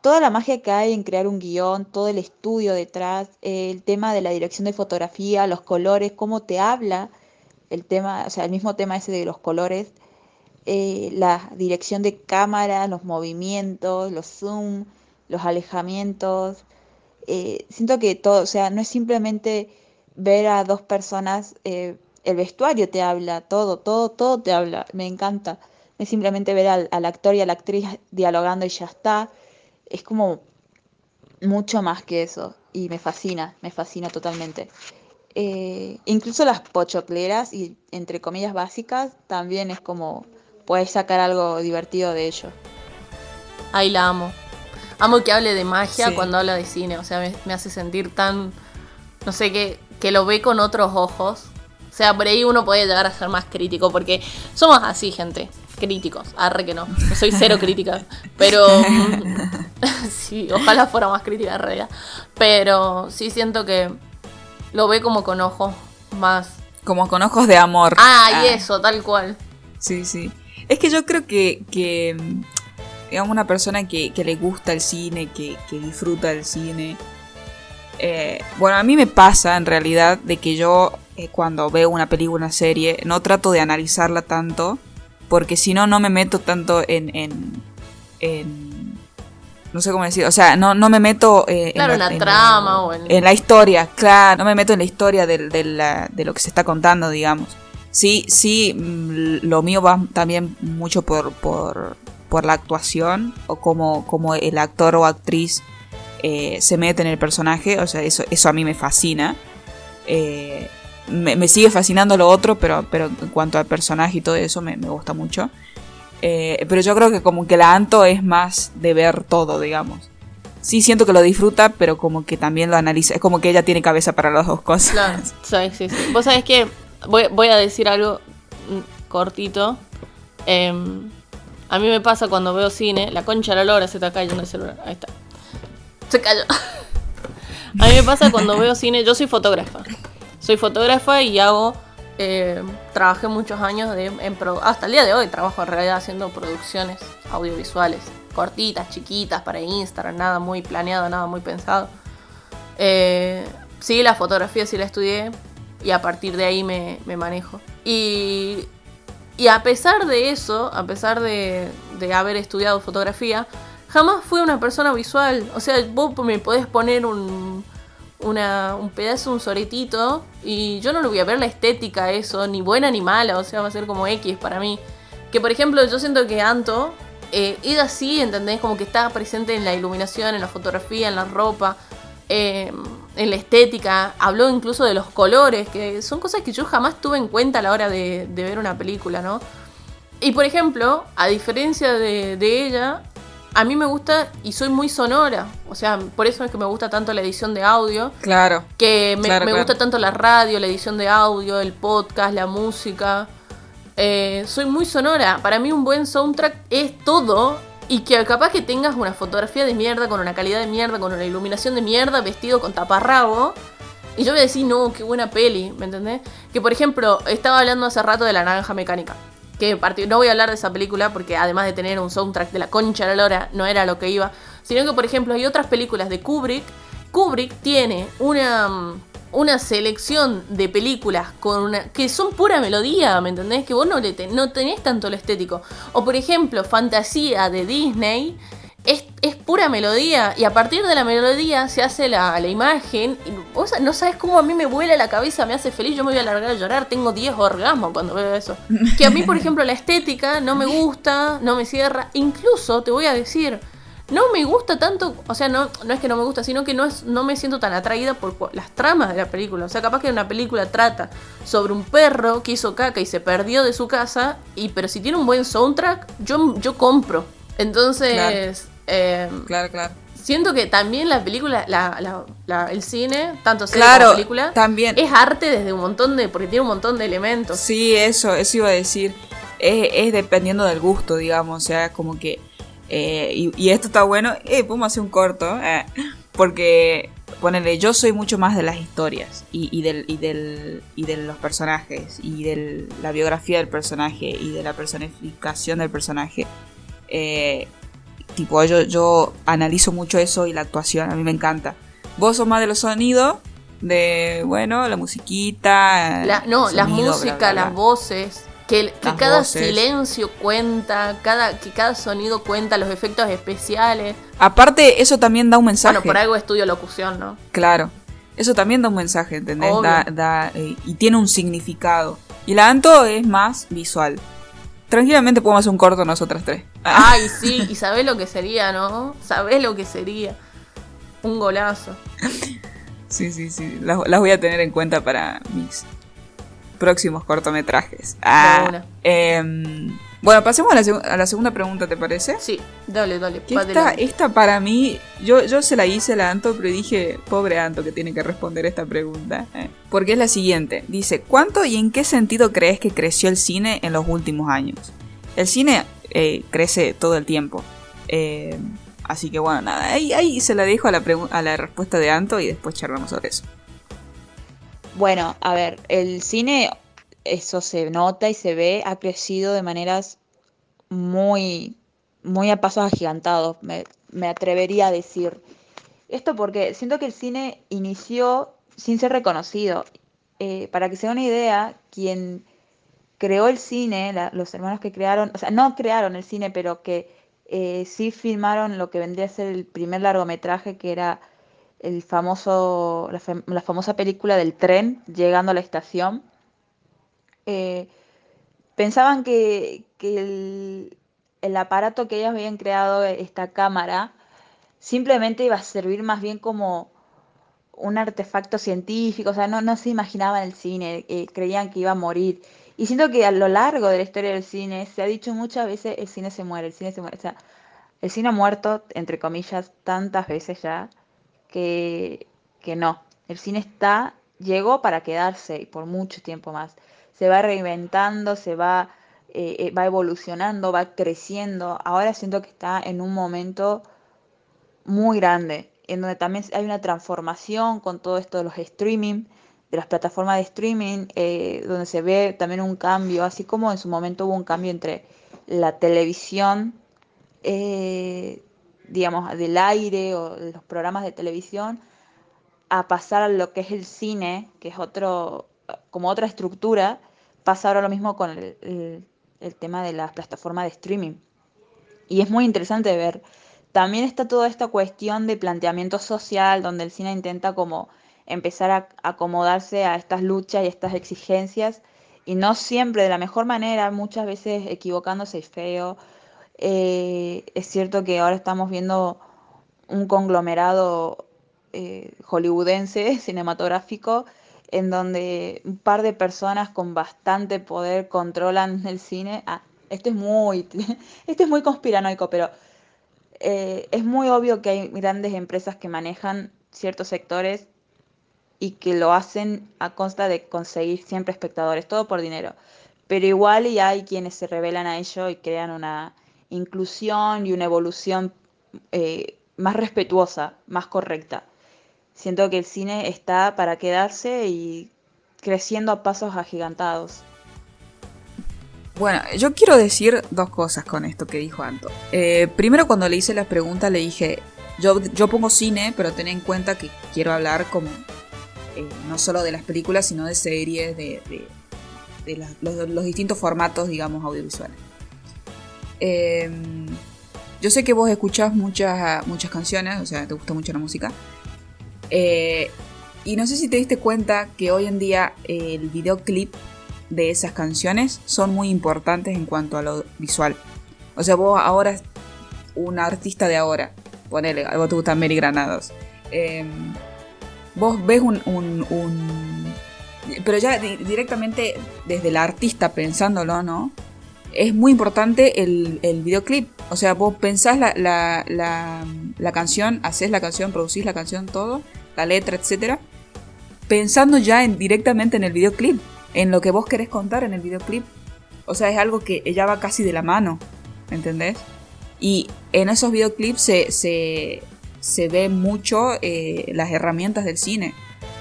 toda la magia que hay en crear un guion, todo el estudio detrás, el tema de la dirección de fotografía, los colores, cómo te habla el tema, o sea, el mismo tema ese de los colores, eh, la dirección de cámara, los movimientos, los zoom, los alejamientos. eh, siento que todo, o sea, no es simplemente ver a dos personas, eh, el vestuario te habla, todo, todo, todo te habla, me encanta. No es simplemente ver al, al actor y a la actriz dialogando y ya está. Es como mucho más que eso y me fascina, me fascina totalmente. Eh, incluso las pochocleras y entre comillas básicas también es como puedes sacar algo divertido de ello. Ahí la amo. Amo que hable de magia Sí. cuando habla de cine. O sea, me, me hace sentir tan. No sé, que, que lo ve con otros ojos. O sea, por ahí uno puede llegar a ser más crítico. Porque somos así, gente. Críticos. Arre que no. Soy cero crítica. Pero. sí, ojalá fuera más crítica en realidad. Pero sí siento que lo ve como con ojos más. Como con ojos de amor. Ah, y eso, tal cual. Sí, sí. Es que yo creo que, que, digamos, una persona que, que le gusta el cine, que, que disfruta del cine. Eh, bueno, a mí me pasa en realidad de que yo eh, cuando veo una película, una serie, no trato de analizarla tanto, porque si no, no me meto tanto en, en, en no sé cómo decir, o sea, no, no me meto eh, Claro, en la en trama o en- en la historia, claro, no me meto en la historia del- de, la- de lo que se está contando, digamos. Sí, sí, mm, lo mío va también mucho por, por, por la actuación o como, como el actor o actriz eh, se mete en el personaje, o sea, eso, eso a mí me fascina. Eh, me, me sigue fascinando lo otro, pero, pero en cuanto al personaje y todo eso me, me gusta mucho. Eh, pero yo creo que como que la Anto es más de ver todo, digamos. Sí, siento que lo disfruta, pero como que también lo analiza. Es como que ella tiene cabeza para las dos cosas. Claro, sí, sí, sí. Vos sabés que voy, voy a decir algo mm, cortito. Em, a mí me pasa cuando veo cine, la concha de la lora se está cayendo el celular. Ahí está. Se cayó. A mí me pasa cuando veo cine, yo soy fotógrafa. Soy fotógrafa y hago, eh, trabajé muchos años de, en hasta el día de hoy trabajo en realidad haciendo producciones audiovisuales, cortitas, chiquitas para Instagram, nada muy planeado, nada muy pensado. Eh, sí, la fotografía sí la estudié y a partir de ahí me, manejo. Y, y a pesar de eso, a pesar de haber estudiado fotografía, jamás fui una persona visual. O sea, vos me podés poner un, un pedazo, un soretito, y yo no le voy a ver la estética eso, ni buena ni mala, o sea, va a ser como X para mí. Que por ejemplo, yo siento que Anto, eh, ella sí, ¿entendés? Como que está presente en la iluminación, en la fotografía, en la ropa, eh, en la estética, habló incluso de los colores, que son cosas que yo jamás tuve en cuenta a la hora de, ver una película, ¿no? Y por ejemplo, a diferencia de ella, a mí me gusta y soy muy sonora. O sea, por eso es que me gusta tanto la edición de audio. Claro. Que me, Claro, me claro. gusta tanto la radio, la edición de audio, el podcast, la música. Eh, soy muy sonora. Para mí un buen soundtrack es todo. Y que capaz que tengas una fotografía de mierda, con una calidad de mierda, con una iluminación de mierda, vestido con taparrabo. Y yo voy a decir, no, qué buena peli, ¿me entendés? Que por ejemplo, estaba hablando hace rato de La Naranja Mecánica. Que no voy a hablar de esa película porque además de tener un soundtrack de la concha de la lora, no era lo que iba. Sino que, por ejemplo, hay otras películas de Kubrick. Kubrick tiene una, mm, una selección de películas con una, que son pura melodía, ¿me entendés? Que vos no, le no tenés tanto lo estético. O por ejemplo, Fantasía de Disney. Es, es pura melodía y a partir de la melodía se hace la, la imagen y vos no sabes cómo a mí me vuela la cabeza, me hace feliz, yo me voy a largar a llorar, tengo 10 orgasmos cuando veo eso. Que a mí, por ejemplo, la estética no me gusta, no me cierra, incluso te voy a decir, no me gusta tanto, o sea, no, no es que no me gusta, sino que no, es, no me siento tan atraída por, por las tramas de la película. O sea, capaz que una película trata sobre un perro que hizo caca y se perdió de su casa, y pero si tiene un buen soundtrack, yo, yo compro. Entonces, eh, Claro, claro. siento que también la película, la, la- la- el cine, tanto serie Claro, como película, también. es arte desde un montón de, porque tiene un montón de elementos. Sí, eso, eso iba a decir. Es, es dependiendo del gusto, digamos. O sea, como que. eh, y, y esto está bueno. Eh, podemos hacer un corto. eh, porque, ponele, yo soy mucho más de las historias. Y, y del, y, del, y de los personajes. Y de la biografía del personaje. Y de la personificación del personaje. Eh, tipo, yo, yo analizo mucho eso y la actuación. A mí me encanta. Vos sos más de los sonidos. De, bueno, la musiquita. La- no, las músicas, las voces, que, cada voces. silencio cuenta, cada, que cada sonido cuenta, los efectos especiales. Aparte, eso también da un mensaje. Bueno, por algo estudio locución, ¿no? Claro. Eso también da un mensaje, ¿entendés? Da, da, eh, y tiene un significado. Y la Anto es más visual. Tranquilamente podemos hacer un corto nosotras tres. Ay, sí, y sabés lo que sería, ¿no? Sabés lo que sería. Un golazo. Sí, sí, sí. Las, las voy a tener en cuenta para mis próximos cortometrajes. Ah, em, bueno, pasemos a la, seg- a la segunda pregunta, ¿te parece? Sí, dale, dale. Esta para mí, yo, yo se la hice a la Anto, pero dije, pobre Anto que tiene que responder esta pregunta. eh. Porque es la siguiente. Dice, ¿cuánto y en qué sentido crees que creció el cine en los últimos años? El cine eh, crece todo el tiempo. Eh, así que bueno, nada, ahí, ahí se la dejo a la, respuesta de Anto y después charlamos sobre eso. Bueno, a ver, el cine, eso se nota y se ve, ha crecido de maneras muy muy a pasos agigantados, me, me atrevería a decir. Esto porque siento que el cine inició sin ser reconocido. Eh, para que se den una idea, quien creó el cine, los hermanos que crearon, o sea, no crearon el cine, pero que eh, sí filmaron lo que vendría a ser el primer largometraje, que era el famoso, la, famosa película del tren llegando a la estación. Eh, pensaban que, el, el, aparato que ellos habían creado, esta cámara, simplemente iba a servir más bien como un artefacto científico, o sea, no, no se imaginaban el cine, eh, creían que iba a morir. Y siento que a lo largo de la historia del cine se ha dicho muchas veces el cine se muere, el cine se muere. O sea, el cine ha muerto, entre comillas, tantas veces ya que, que no. El cine está, llegó para quedarse y por mucho tiempo más. Se va reinventando, se va, eh, eh, va evolucionando, va creciendo. Ahora siento que está en un momento muy grande en donde también hay una transformación con todo esto de los streaming, de las plataformas de streaming, eh, donde se ve también un cambio, así como en su momento hubo un cambio entre la televisión, eh, digamos, del aire o los programas de televisión, a pasar a lo que es el cine, que es otro, como otra estructura, pasa ahora lo mismo con el, el tema de las plataformas de streaming. Y es muy interesante ver también está toda esta cuestión de planteamiento social, donde el cine intenta como empezar a acomodarse a estas luchas y estas exigencias, y no siempre de la mejor manera, muchas veces equivocándose y feo. Eh, es cierto que ahora estamos viendo un conglomerado eh, hollywoodense, cinematográfico, en donde un par de personas con bastante poder controlan el cine. Ah, esto es muy, esto es muy conspiranoico, pero eh, es muy obvio que hay grandes empresas que manejan ciertos sectores y que lo hacen a consta de conseguir siempre espectadores, todo por dinero. Pero igual y hay quienes se revelan a ello y crean una inclusión y una evolución eh, más respetuosa, más correcta. Siento que el cine está para quedarse y creciendo a pasos agigantados. Bueno, yo quiero decir dos cosas con esto que dijo Anto. Eh, primero, cuando le hice la pregunta, le dije: yo, yo pongo cine, pero ten en cuenta que quiero hablar como eh, no solo de las películas, sino de series, de, los, distintos formatos, digamos, audiovisuales. Em, yo sé que vos escuchás muchas, muchas canciones, o sea, te gusta mucho la música. Eh, y no sé si te diste cuenta que hoy en día el videoclip de esas canciones son muy importantes en cuanto a lo visual. O sea, vos ahora, un artista de ahora, ponele, algo te gusta Mary Granados. Em, vos ves un, un, Pero ya directamente desde el artista pensándolo, ¿no? Es muy importante el, el videoclip. O sea, vos pensás la, la, la, canción, haces la canción, producís la canción, todo, la letra, etc. Pensando ya en, directamente en el videoclip en lo que vos querés contar en el videoclip. O sea, es algo que ella va casi de la mano, ¿entendés? Y en esos videoclips se, se ve mucho eh, las herramientas del cine.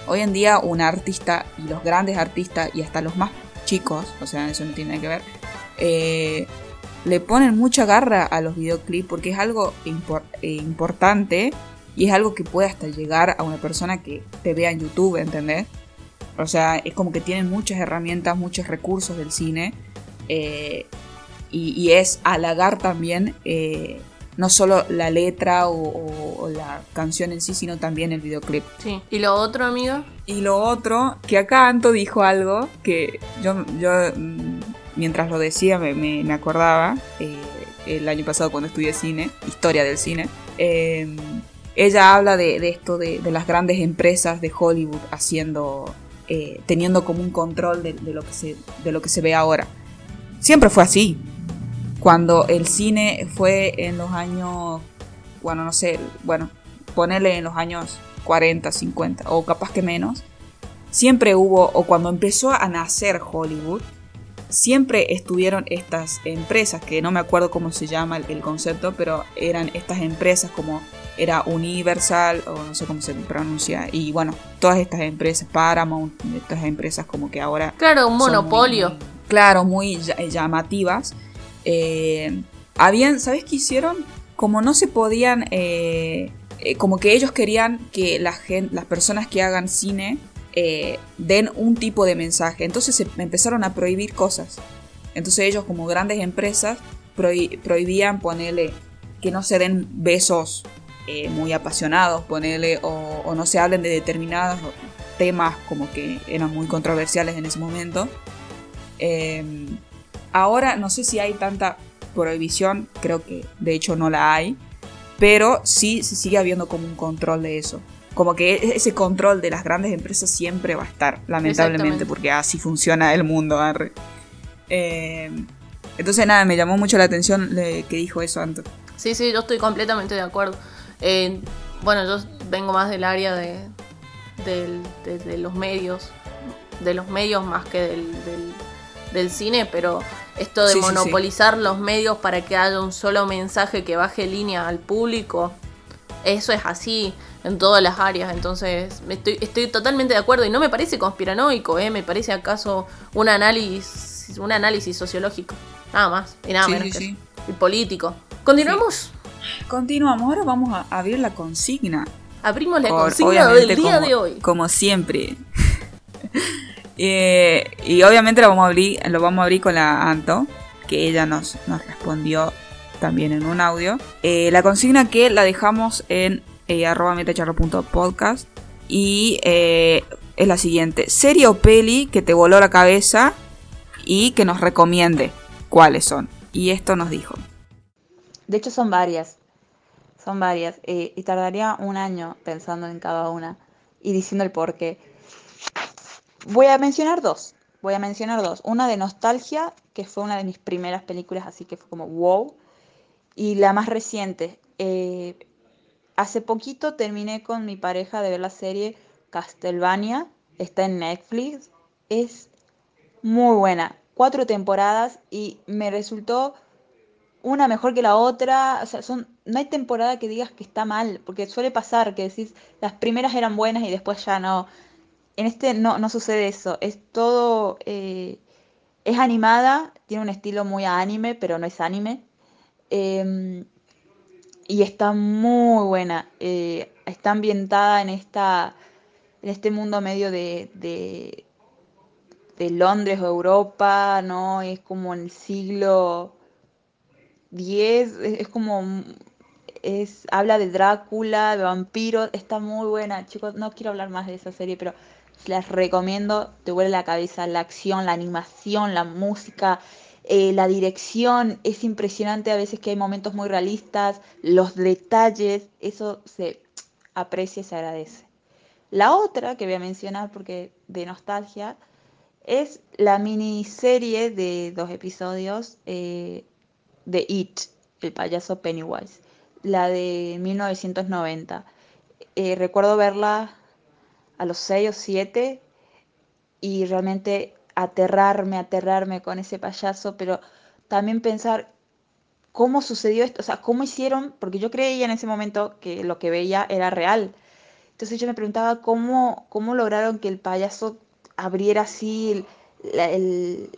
Hoy en día un artista y los grandes artistas y hasta los más chicos, o sea, eso no tiene que ver, eh, le ponen mucha garra a los videoclips porque es algo eh, importante y es algo que puede hasta llegar a una persona que te vea en YouTube, ¿entendés? O sea, es como que tienen muchas herramientas, muchos recursos del cine. Y, es halagar también no solo la letra o, la canción en sí, sino también el videoclip. Sí. ¿Y lo otro, amigo? Y lo otro, que acá Anto dijo algo que yo, yo mm, mientras lo decía me, acordaba eh, el año pasado cuando estudié cine, historia del cine. ella habla de, esto de, de, las grandes empresas de Hollywood haciendo eh, teniendo como un control de, lo que se, de lo que se ve ahora. Siempre fue así. Cuando el cine fue en los años, bueno, no sé, bueno, ponerle en los años 40, 50 o capaz que menos, siempre hubo, o cuando empezó a nacer Hollywood, siempre estuvieron estas empresas, que no me acuerdo cómo se llama el, concepto, pero eran estas empresas como era Universal o no sé cómo se pronuncia y bueno todas estas empresas Paramount estas empresas como que ahora claro un monopolio. claro muy llamativas eh, habían, ¿sabes qué hicieron? Como no se podían, eh, eh, como que ellos querían que la gente, las personas que hagan cine eh, den un tipo de mensaje. Entonces se empezaron a prohibir cosas. Entonces ellos como grandes empresas prohibían ponerle que no se den besos eh, muy apasionados, ponerle o, no se hablen de determinados temas como que eran muy controversiales en ese momento. Em, ahora no sé si hay tanta prohibición, creo que de hecho no la hay, pero sí se sigue habiendo como un control de eso. Como que e-, ese control de las grandes empresas siempre va a estar, lamentablemente, porque así funciona el mundo. Em, entonces nada, me llamó mucho la atención que dijo eso antes. Sí, sí, yo estoy completamente de acuerdo. Eh, bueno, yo vengo más del área de, los medios, de los medios más que del, cine, pero esto de monopolizar los medios para que haya un solo mensaje que baje línea al público, eso es así en todas las áreas, entonces estoy, estoy totalmente de acuerdo y no me parece conspiranoico, ¿eh? me parece acaso un análisis, un análisis sociológico, nada más y nada menos que y político. Continuamos. Continuamos, ahora vamos a abrir la consigna. Abrimos la consigna del día de hoy. Como siempre. Eh, y obviamente lo vamos, a abrir, lo vamos a abrir con la Anto, que ella nos, respondió también en un audio. Eh, la consigna que la dejamos en eh, y es la siguiente. Serie o peli que te voló la cabeza y que nos recomiende cuáles son. Y esto nos dijo. De hecho son varias, son varias. Eh, y tardaría un año pensando en cada una y diciendo el por qué. Voy a mencionar dos. Voy a mencionar dos. Una de Nostalgia, que fue una de mis primeras películas, así que fue como wow. Y la más reciente. Eh, hace poquito terminé con mi pareja de ver la serie Castlevania. Está en Netflix. Es muy buena. Cuatro temporadas y me resultó una mejor que la otra, o sea, son, no hay temporada que digas que está mal, porque suele pasar que decís, las primeras eran buenas y después ya no. En este no, sucede eso, es todo, eh, es animada, tiene un estilo muy anime, pero no es anime. Em, y está muy buena, eh, está ambientada en, esta, en este mundo medio de, de, Londres o Europa, ¿no? Es como en el siglo 10, es, como, es, habla de Drácula, de vampiros, está muy buena, chicos, no quiero hablar más de esa serie, pero les recomiendo, te vuelve la cabeza la acción, la animación, la música, eh, la dirección, es impresionante a veces que hay momentos muy realistas, los detalles, eso se aprecia y se agradece. La otra que voy a mencionar porque de nostalgia es la miniserie de dos episodios eh, de It, el payaso Pennywise, la de 1990. Eh, recuerdo verla a los 6 o 7 y realmente aterrarme, aterrarme con ese payaso, pero también pensar cómo sucedió esto, o sea, cómo hicieron, porque yo creía en ese momento que lo que veía era real. Entonces yo me preguntaba cómo, cómo lograron que el payaso abriera así el,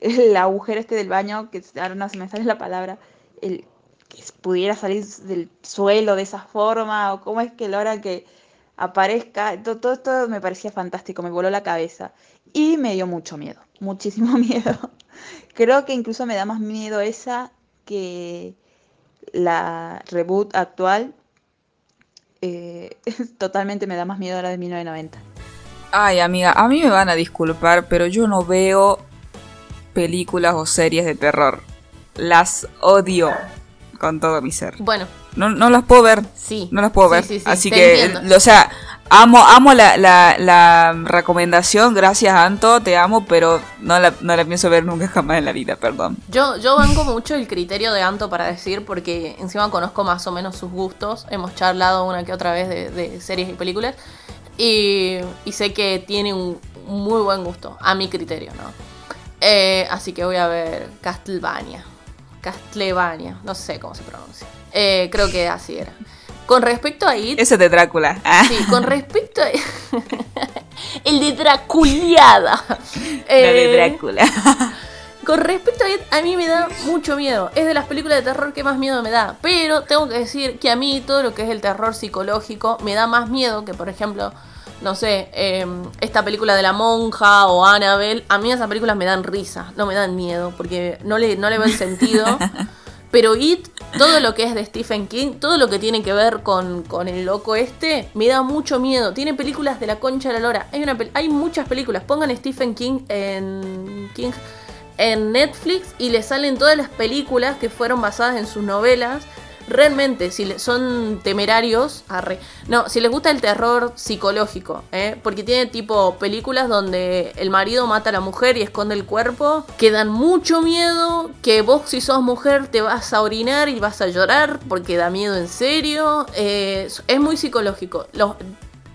el agujero este del baño, que ahora no se me sale la palabra, el que pudiera salir del suelo de esa forma, o cómo es que logra que aparezca, todo, todo esto me parecía fantástico, me voló la cabeza y me dio mucho miedo, muchísimo miedo. Creo que incluso me da más miedo esa que la reboot actual. Eh, totalmente me da más miedo la de 1990. Ay, amiga, a mí me van a disculpar, pero yo no veo películas o series de terror. Las odio con todo mi ser. Bueno. No, no las puedo ver. Sí. No las puedo ver. Así que, o sea, amo, amo la, la, recomendación. Gracias, Anto. Te amo, pero no la, no la pienso ver nunca jamás en la vida, perdón. Yo, yo banco mucho el criterio de Anto para decir, porque encima conozco más o menos sus gustos. Hemos charlado una que otra vez de, series y películas. Y, y sé que tiene un muy buen gusto, a mi criterio, ¿no? Eh, así que voy a ver Castlevania. Castlevania, no sé cómo se pronuncia. Eh, creo que así era. Con respecto a It. Ese de Drácula. Sí, con respecto a. el de Draculiada. El de eh, Drácula. Con respecto a It, a mí me da mucho miedo. Es de las películas de terror que más miedo me da. Pero tengo que decir que a mí todo lo que es el terror psicológico me da más miedo que, por ejemplo, no sé, em, esta película de la monja o Annabelle. A mí esas películas me dan risa, no me dan miedo, porque no le, no le veo el sentido. Pero It, todo lo que es de Stephen King, todo lo que tiene que ver con, con el loco este, me da mucho miedo. Tiene películas de la concha de la lora. Hay, una, hay muchas películas. Pongan Stephen King en, King en Netflix y le salen todas las películas que fueron basadas en sus novelas realmente, si son temerarios, arre. No, si les gusta el terror psicológico, ¿eh? porque tiene tipo películas donde el marido mata a la mujer y esconde el cuerpo, que dan mucho miedo, que vos si sos mujer te vas a orinar y vas a llorar porque da miedo en serio. Eh, es muy psicológico.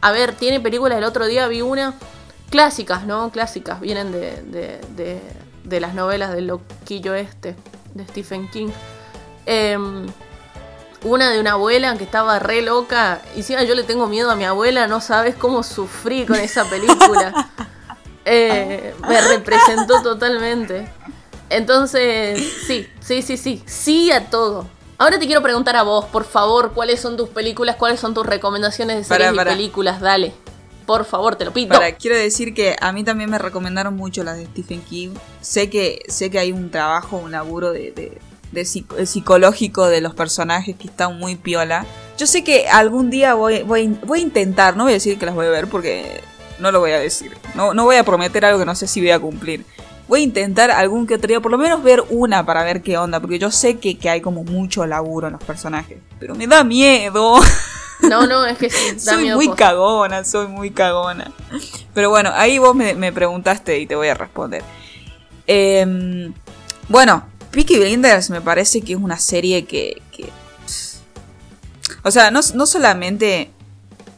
A ver, tiene películas, el otro día vi una, clásicas, ¿no? Clásicas, vienen de, de, de, las novelas del loquillo este, de Stephen King. Eh, una de una abuela que estaba re loca. Y si yo le tengo miedo a mi abuela, no sabes cómo sufrí con esa película. Eh, me representó totalmente. Entonces, sí, sí, sí, sí. Sí a todo. Ahora te quiero preguntar a vos, por favor, ¿cuáles son tus películas? ¿Cuáles son tus recomendaciones de series y películas? Dale. Por favor, te lo pido. quiero decir que a mí también me recomendaron mucho las de Stephen King. Sé que, sé que hay un trabajo, un laburo de de, psicológico de los personajes que está muy piola. Yo sé que algún día voy, voy, voy, a intentar, no voy a decir que las voy a ver porque no lo voy a decir. No, no voy a prometer algo que no sé si voy a cumplir. Voy a intentar algún que otro día, por lo menos ver una para ver qué onda, porque yo sé que, hay como mucho laburo en los personajes. Pero me da miedo. No, no, es que sí, da soy muy cagona, soy muy cagona. Pero bueno, ahí vos me, me preguntaste y te voy a responder. Eh, bueno, Peaky Blinders me parece que es una serie que. o sea, no, solamente.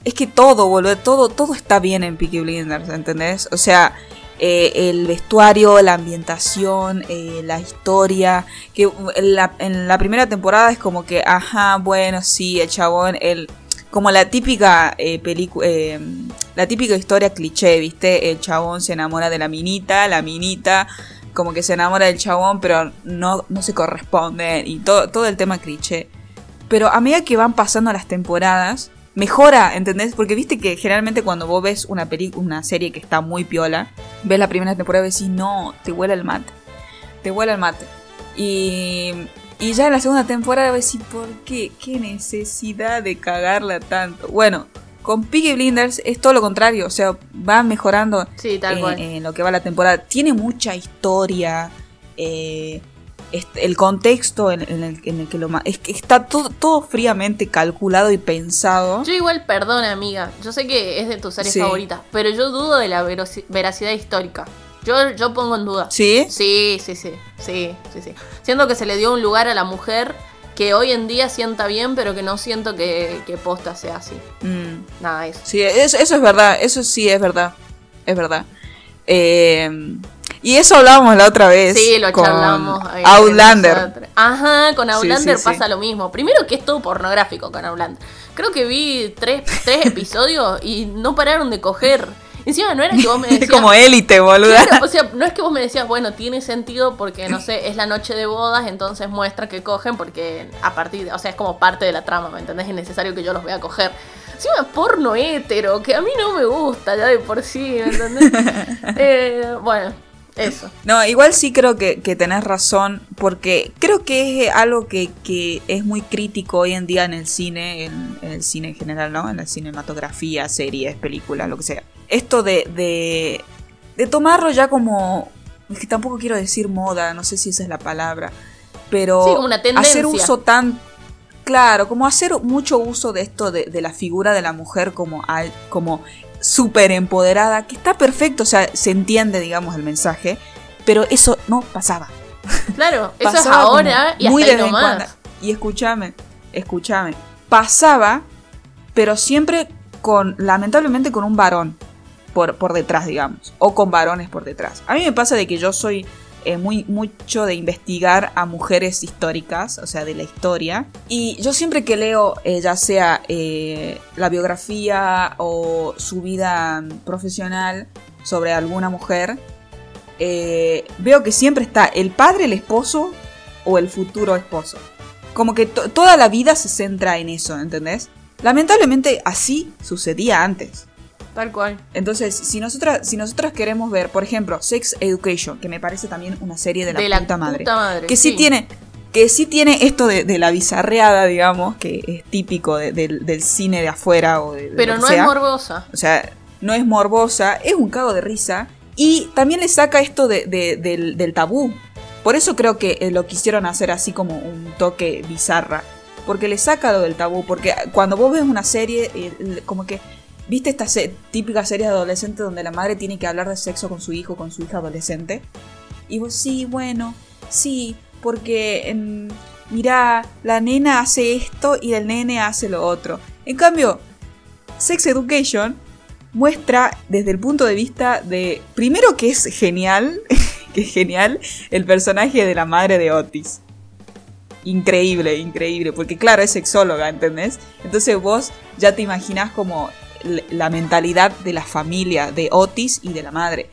Es que todo, boludo, todo, todo está bien en Peaky Blinders, ¿entendés? O sea, eh, el vestuario, la ambientación, eh, la historia. Que en la, primera temporada es como que, ajá, bueno, sí, el chabón, el. Como la típica eh, película. la típica historia cliché, ¿viste? El chabón se enamora de la minita, la minita como que se enamora del chabón, pero no, no se corresponde y todo, todo el tema cliché. Pero a medida que van pasando las temporadas, mejora, ¿entendés? Porque viste que generalmente cuando vos ves una, una serie que está muy piola, ves la primera temporada y decís, no, te huele el mate. Te huele el mate. Y, y ya en la segunda temporada decís, ¿por qué? ¿Qué necesidad de cagarla tanto? Bueno, con Piggy Blinders es todo lo contrario, o sea, va mejorando en, lo que va la temporada. Tiene mucha historia, eh, el contexto en, el, que lo es que está todo, todo fríamente calculado y pensado. Yo igual, perdón amiga, yo sé que es de tus series favoritas, pero yo dudo de la veracidad histórica. Yo, yo pongo en duda. ¿Sí? Sí, sí, sí, sí, sí, sí. Siento que se le dio un lugar a la mujer que hoy en día sienta bien, pero que no siento que, posta sea así. Mm. Nada, eso. Sí, eso, es verdad, eso sí es verdad, es verdad. Eh, y eso hablábamos la otra vez. Sí, lo charlamos. Outlander. Ajá, con Outlander pasa lo mismo. Primero que es todo pornográfico con Outlander. Creo que vi tres, tres episodios y no pararon de coger. Encima no era que vos me decías. como élite, boluda. o sea, no es que vos me decías, bueno, tiene sentido porque, no sé, es la noche de bodas, entonces muestra que cogen porque a partir. o sea, es como parte de la trama, ¿me entendés? Es necesario que yo los vea coger. Encima porno hétero, que a mí no me gusta ya de por sí, ¿me entendés? eh, bueno, eso. No, igual sí creo que, que, tenés razón, porque creo que es algo que, que, es muy crítico hoy en día en el cine, en, en, el cine en general, ¿no? En la cinematografía, series, películas, lo que sea esto de, de, de tomarlo ya como, es que tampoco quiero decir moda, no sé si esa es la palabra, pero hacer uso tan, claro, como hacer mucho uso de esto de, de la figura de la mujer como, al, como súper empoderada, que está perfecto, o sea, se entiende, digamos, el mensaje, pero eso no pasaba. Claro, eso es ahora y muy de vez Y escúchame, escúchame, pasaba, pero siempre con, lamentablemente, con un varón por, detrás, digamos, o con varones por detrás. A mí me pasa de que yo soy eh, muy mucho de investigar a mujeres históricas, o sea, de la historia. Y yo siempre que leo, eh, ya sea eh, la biografía o su vida profesional sobre alguna mujer, veo que siempre está el padre, el esposo o el futuro esposo. Como que to- toda la vida se centra en eso, ¿entendés? Lamentablemente así sucedía antes. Tal cual. Entonces, si nosotras, si nosotras queremos ver, por ejemplo, Sex Education, que me parece también una serie de la, de la puta madre, puta madre. que sí, tiene, que sí tiene esto de, de la bizarreada, digamos, que es típico de- del- cine de afuera o de, Pero no sea. es morbosa. O sea, no es morbosa, es un cago de risa. Y también le saca esto de- de- del, del tabú. Por eso creo que eh, lo quisieron hacer así como un toque bizarra. Porque le saca lo del tabú. Porque cuando vos ves una serie, eh, como que. ¿Viste esta se- típica serie de adolescente donde la madre tiene que hablar de sexo con su hijo, con su hija adolescente? Y vos, sí, bueno, sí, porque em, mirá, la nena hace esto y el nene hace lo otro. En cambio, Sex Education muestra desde el punto de vista de, primero que es genial, que es genial, el personaje de la madre de Otis. Increíble, increíble, porque claro, es sexóloga, ¿entendés? Entonces vos ya te imaginás como la mentalidad de la familia de Otis y de la madre.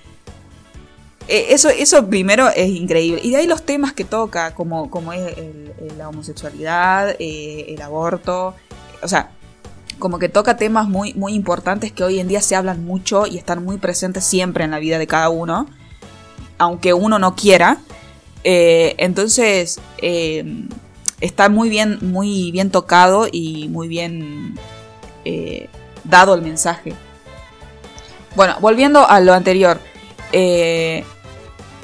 Eh, Eso, eso primero es increíble. Y de ahí los temas que toca, como, como es la homosexualidad, eh, el aborto. O sea, como que toca temas muy, muy importantes que hoy en día se hablan mucho y están muy presentes siempre en la vida de cada uno. Aunque uno no quiera. Eh, entonces, eh, está muy bien, muy bien tocado y muy bien eh, dado el mensaje. Bueno, volviendo a lo anterior. eh,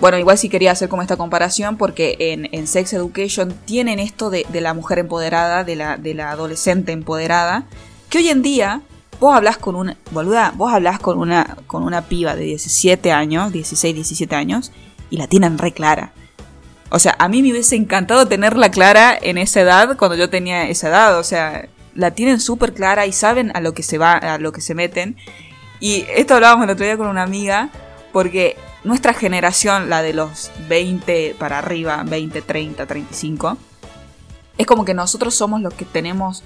bueno, igual sí quería hacer como esta comparación porque en, Sex Education tienen esto de, la mujer empoderada, de la, de la adolescente empoderada, que hoy en día vos hablas con una, boluda, vos hablas con una, con una piba de 17 años, 16, 17 años, y la tienen re clara. O sea, a mí me hubiese encantado tenerla clara en esa edad, cuando yo tenía esa edad, o sea, la tienen súper clara y saben a lo que se va, a lo que se meten. Y esto hablábamos el otro día con una amiga, porque nuestra generación, la de los 20 para arriba, 20, 30, 35, es como que nosotros somos los que tenemos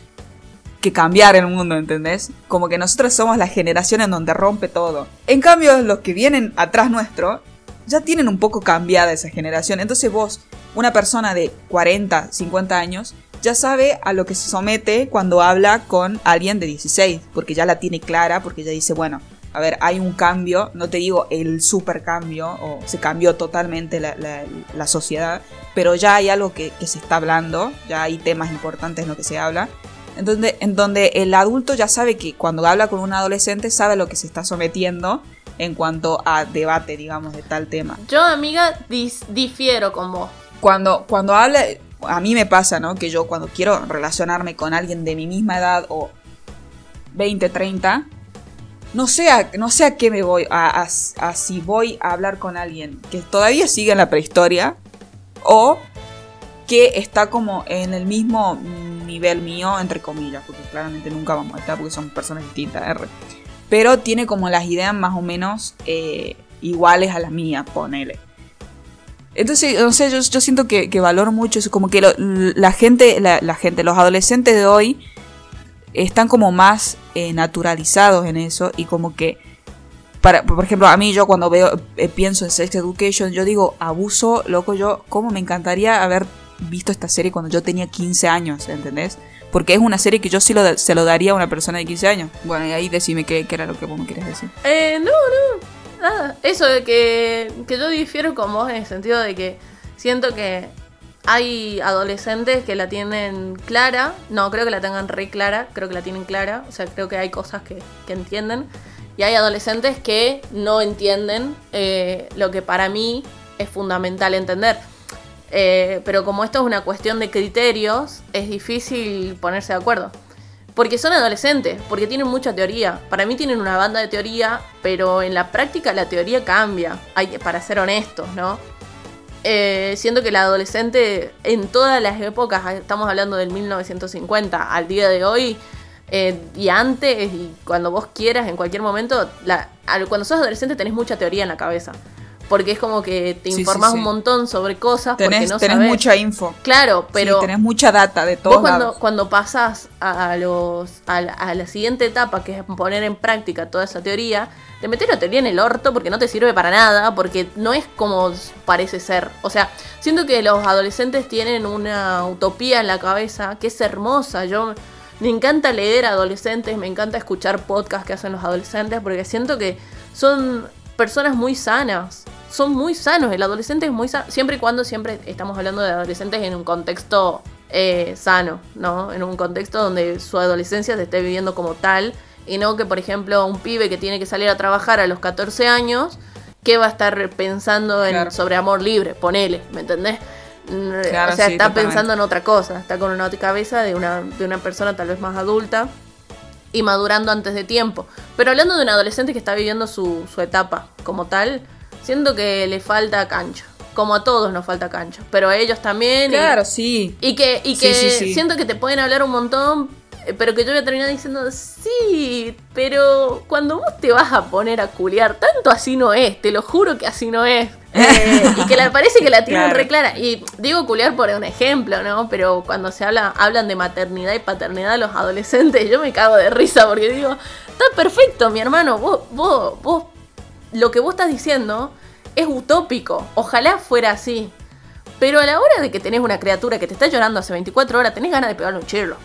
que cambiar el mundo, ¿entendés? Como que nosotros somos la generación en donde rompe todo. En cambio, los que vienen atrás nuestro ya tienen un poco cambiada esa generación. Entonces vos, una persona de 40, 50 años, ya sabe a lo que se somete cuando habla con alguien de 16, porque ya la tiene clara, porque ya dice, bueno, a ver, hay un cambio, no te digo el super cambio, o se cambió totalmente la, la- la sociedad, pero ya hay algo que, que se está hablando, ya hay temas importantes en lo que se habla. En donde, en donde el adulto ya sabe que cuando habla con un adolescente sabe a lo que se está sometiendo en cuanto a debate, digamos, de tal tema. Yo, amiga, dis- difiero con vos. Cuando, cuando habla, a mí me pasa, ¿no? Que yo cuando quiero relacionarme con alguien de mi misma edad o 20, 30, no sé a, no qué me voy, a, a- a si voy a hablar con alguien que todavía sigue en la prehistoria o que está como en el mismo nivel mío, entre comillas, porque claramente nunca vamos a estar porque somos personas distintas, R. Pero tiene como las ideas más o menos eh, iguales a las mías, ponele. Entonces, no sé, yo, yo siento que, valoro mucho eso, como que lo- la gente, la, gente, los adolescentes de hoy están como más eh, naturalizados en eso y como que, para, por ejemplo, a mí yo cuando veo, eh, pienso en Sex Education, yo digo, abuso, loco, yo, ¿cómo me encantaría haber visto esta serie cuando yo tenía 15 años, ¿entendés? Porque es una serie que yo sí lo, se lo daría a una persona de 15 años. Bueno, y ahí decime qué, era lo que vos me quieres decir. Eh, no, no, nada. Eso de que, que yo difiero con vos en el sentido de que siento que hay adolescentes que la tienen clara. No, creo que la tengan re clara, creo que la tienen clara. O sea, creo que hay cosas que, que entienden. Y hay adolescentes que no entienden eh, lo que para mí es fundamental entender. Eh, pero como esto es una cuestión de criterios, es difícil ponerse de acuerdo. Porque son adolescentes, porque tienen mucha teoría. Para mí tienen una banda de teoría, pero en la práctica la teoría cambia, para ser honestos, ¿no? Eh, siento que el adolescente en todas las épocas, estamos hablando del 1950 al día de hoy, eh, y antes, y cuando vos quieras, en cualquier momento, la- cuando sos adolescente tenés mucha teoría en la cabeza. Porque es como que te Sí, sí, informás sí. un montón sobre cosas Tenés, porque no tenés sabés. mucha info. Claro, pero tenés mucha data de vos todos cuando, lados. cuando pasás a, a los, a, la, a la siguiente etapa, que es poner en práctica toda esa teoría, te metes la teoría en el orto porque no te sirve para nada, porque no es como parece ser. O sea, siento que los adolescentes tienen una utopía en la cabeza que es hermosa. Yo me encanta leer adolescentes, me encanta escuchar podcasts que hacen los adolescentes, porque siento que son personas muy sanas. Son muy sanos, el adolescente es muy sano, siempre y cuando siempre estamos hablando de adolescentes en un contexto eh, sano, ¿no? En un contexto donde su adolescencia se esté viviendo como tal y no que, por ejemplo, un pibe que tiene que salir a trabajar a los 14 años, que va a estar pensando en, Claro. sobre amor libre, ponele, ¿me entendés? Claro, o sea, sí, está totalmente. pensando en otra cosa, está con una cabeza de una, de una persona tal vez más adulta y madurando antes de tiempo. Pero hablando de un adolescente que está viviendo su, su etapa como tal, siento que le falta cancha. Como a todos nos falta cancha, pero a ellos también. y- Claro, sí. y que, y que sí, sí. siento que te pueden hablar un montón, pero que yo voy a terminar diciendo, sí, pero cuando vos te vas a poner a culiar, tanto así no es, te lo juro que así no es. Eh, y que le parece que la tienen Claro. re clara. Y digo culiar por un ejemplo, ¿no? Pero cuando se habla, hablan de maternidad y paternidad los adolescentes, yo me cago de risa porque digo, está perfecto, mi hermano, vos, vos, vos, lo que vos estás diciendo es utópico. Ojalá fuera así. Pero a la hora de que tenés una criatura que te está llorando hace 24 horas, tenés ganas de pegarle un chirlo.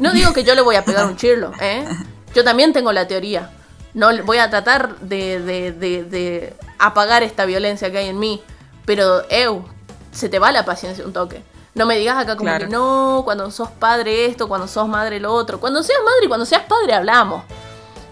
No digo que yo le voy a pegar un chirlo, ¿eh? Yo también tengo la teoría. No le- voy a tratar de, de- de- de apagar esta violencia que hay en mí. Pero, eu, se te va la paciencia un toque. No me digas acá como Claro. que no, cuando sos padre esto, cuando sos madre lo otro. Cuando seas madre y cuando seas padre hablamos.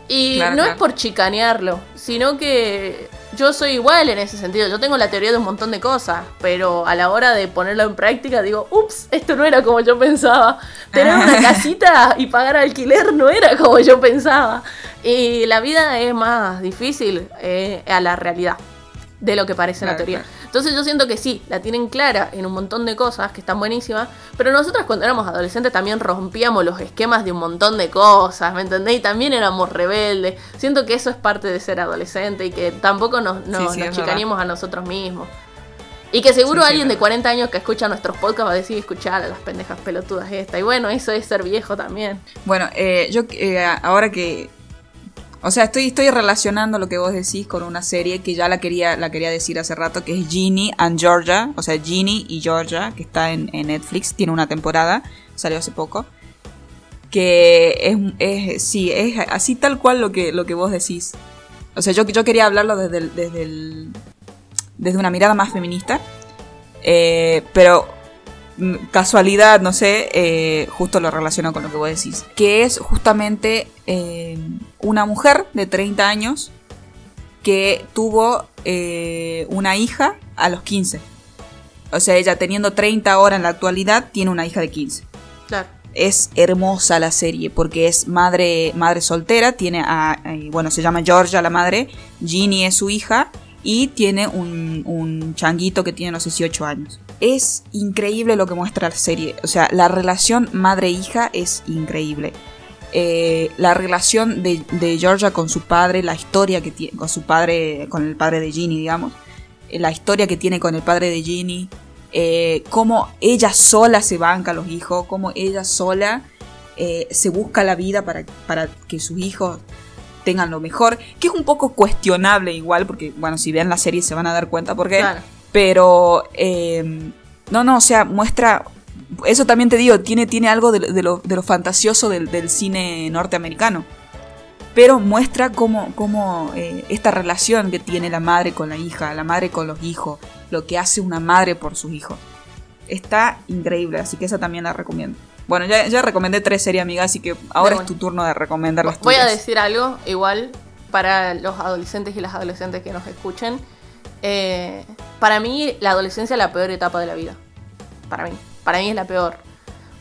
Y Claro, no es por chicanearlo, sino que yo soy igual en ese sentido. Yo tengo la teoría de un montón de cosas, pero a la hora de ponerlo en práctica digo, ups, esto no era como yo pensaba. Tener una casita y pagar alquiler no era como yo pensaba. Y la vida es más difícil eh, a la realidad de lo que parece en la Claro, teoría. claro. Entonces yo siento que sí, la tienen clara en un montón de cosas que están buenísimas, pero nosotros cuando éramos adolescentes también rompíamos los esquemas de un montón de cosas, ¿me entendés? Y también éramos rebeldes. Siento que eso es parte de ser adolescente y que tampoco nos, nos, Sí, nos a nosotros mismos. Y que seguro Sí, alguien de verdad. 40 años que escucha nuestros podcasts va a decir, escuchar a las pendejas pelotudas esta. Y bueno, eso es ser viejo también. Bueno, eh, yo eh, ahora que. O sea, estoy, estoy relacionando lo que vos decís con una serie que ya la quería, la quería decir hace rato, que es Ginny and Georgia. O sea, Ginny y Georgia, que está en, en Netflix, tiene una temporada, salió hace poco. Que es, es sí, es así tal cual lo que, lo que vos decís. O sea, yo, yo quería hablarlo desde, el- desde, el- desde una mirada más feminista. Eh, pero casualidad, no sé, eh, justo lo relaciono con lo que vos decís. Que es justamente eh, una mujer de 30 años que tuvo eh, una hija a los 15. O sea, ella teniendo 30 ahora en la actualidad, tiene una hija de 15. Claro. Es hermosa la serie porque es madre, madre soltera, tiene a, bueno, se llama Georgia la madre, Ginny es su hija y tiene un, un changuito que tiene unos 18 años. Es increíble lo que muestra la serie, o sea, la relación madre-hija es increíble. Eh, la relación de, de Georgia con su padre, la historia que tiene con su padre, con el padre de Ginny, digamos, eh, la historia que tiene con el padre de Ginny, eh, cómo ella sola se banca a los hijos, cómo ella sola se busca la vida para, para que sus hijos tengan lo mejor, que es un poco cuestionable igual, porque bueno, si ven la serie se van a dar cuenta por qué, Claro. Pero eh, no, no, o sea, muestra, eso también te digo, tiene, tiene algo de, de lo, de lo fantasioso del, del cine norteamericano pero muestra cómo, cómo eh, esta relación que tiene la madre con la hija, la madre con los hijos, lo que hace una madre por sus hijos. Está increíble, así que esa también la recomiendo. Bueno, ya, ya recomendé tres series, amiga, así que ahora bueno. es tu turno de recomendar las Voy a decir algo igual para los adolescentes y las adolescentes que nos escuchen. Eh, para mí la adolescencia es la peor etapa de la vida. Para mí. Para mí es la peor.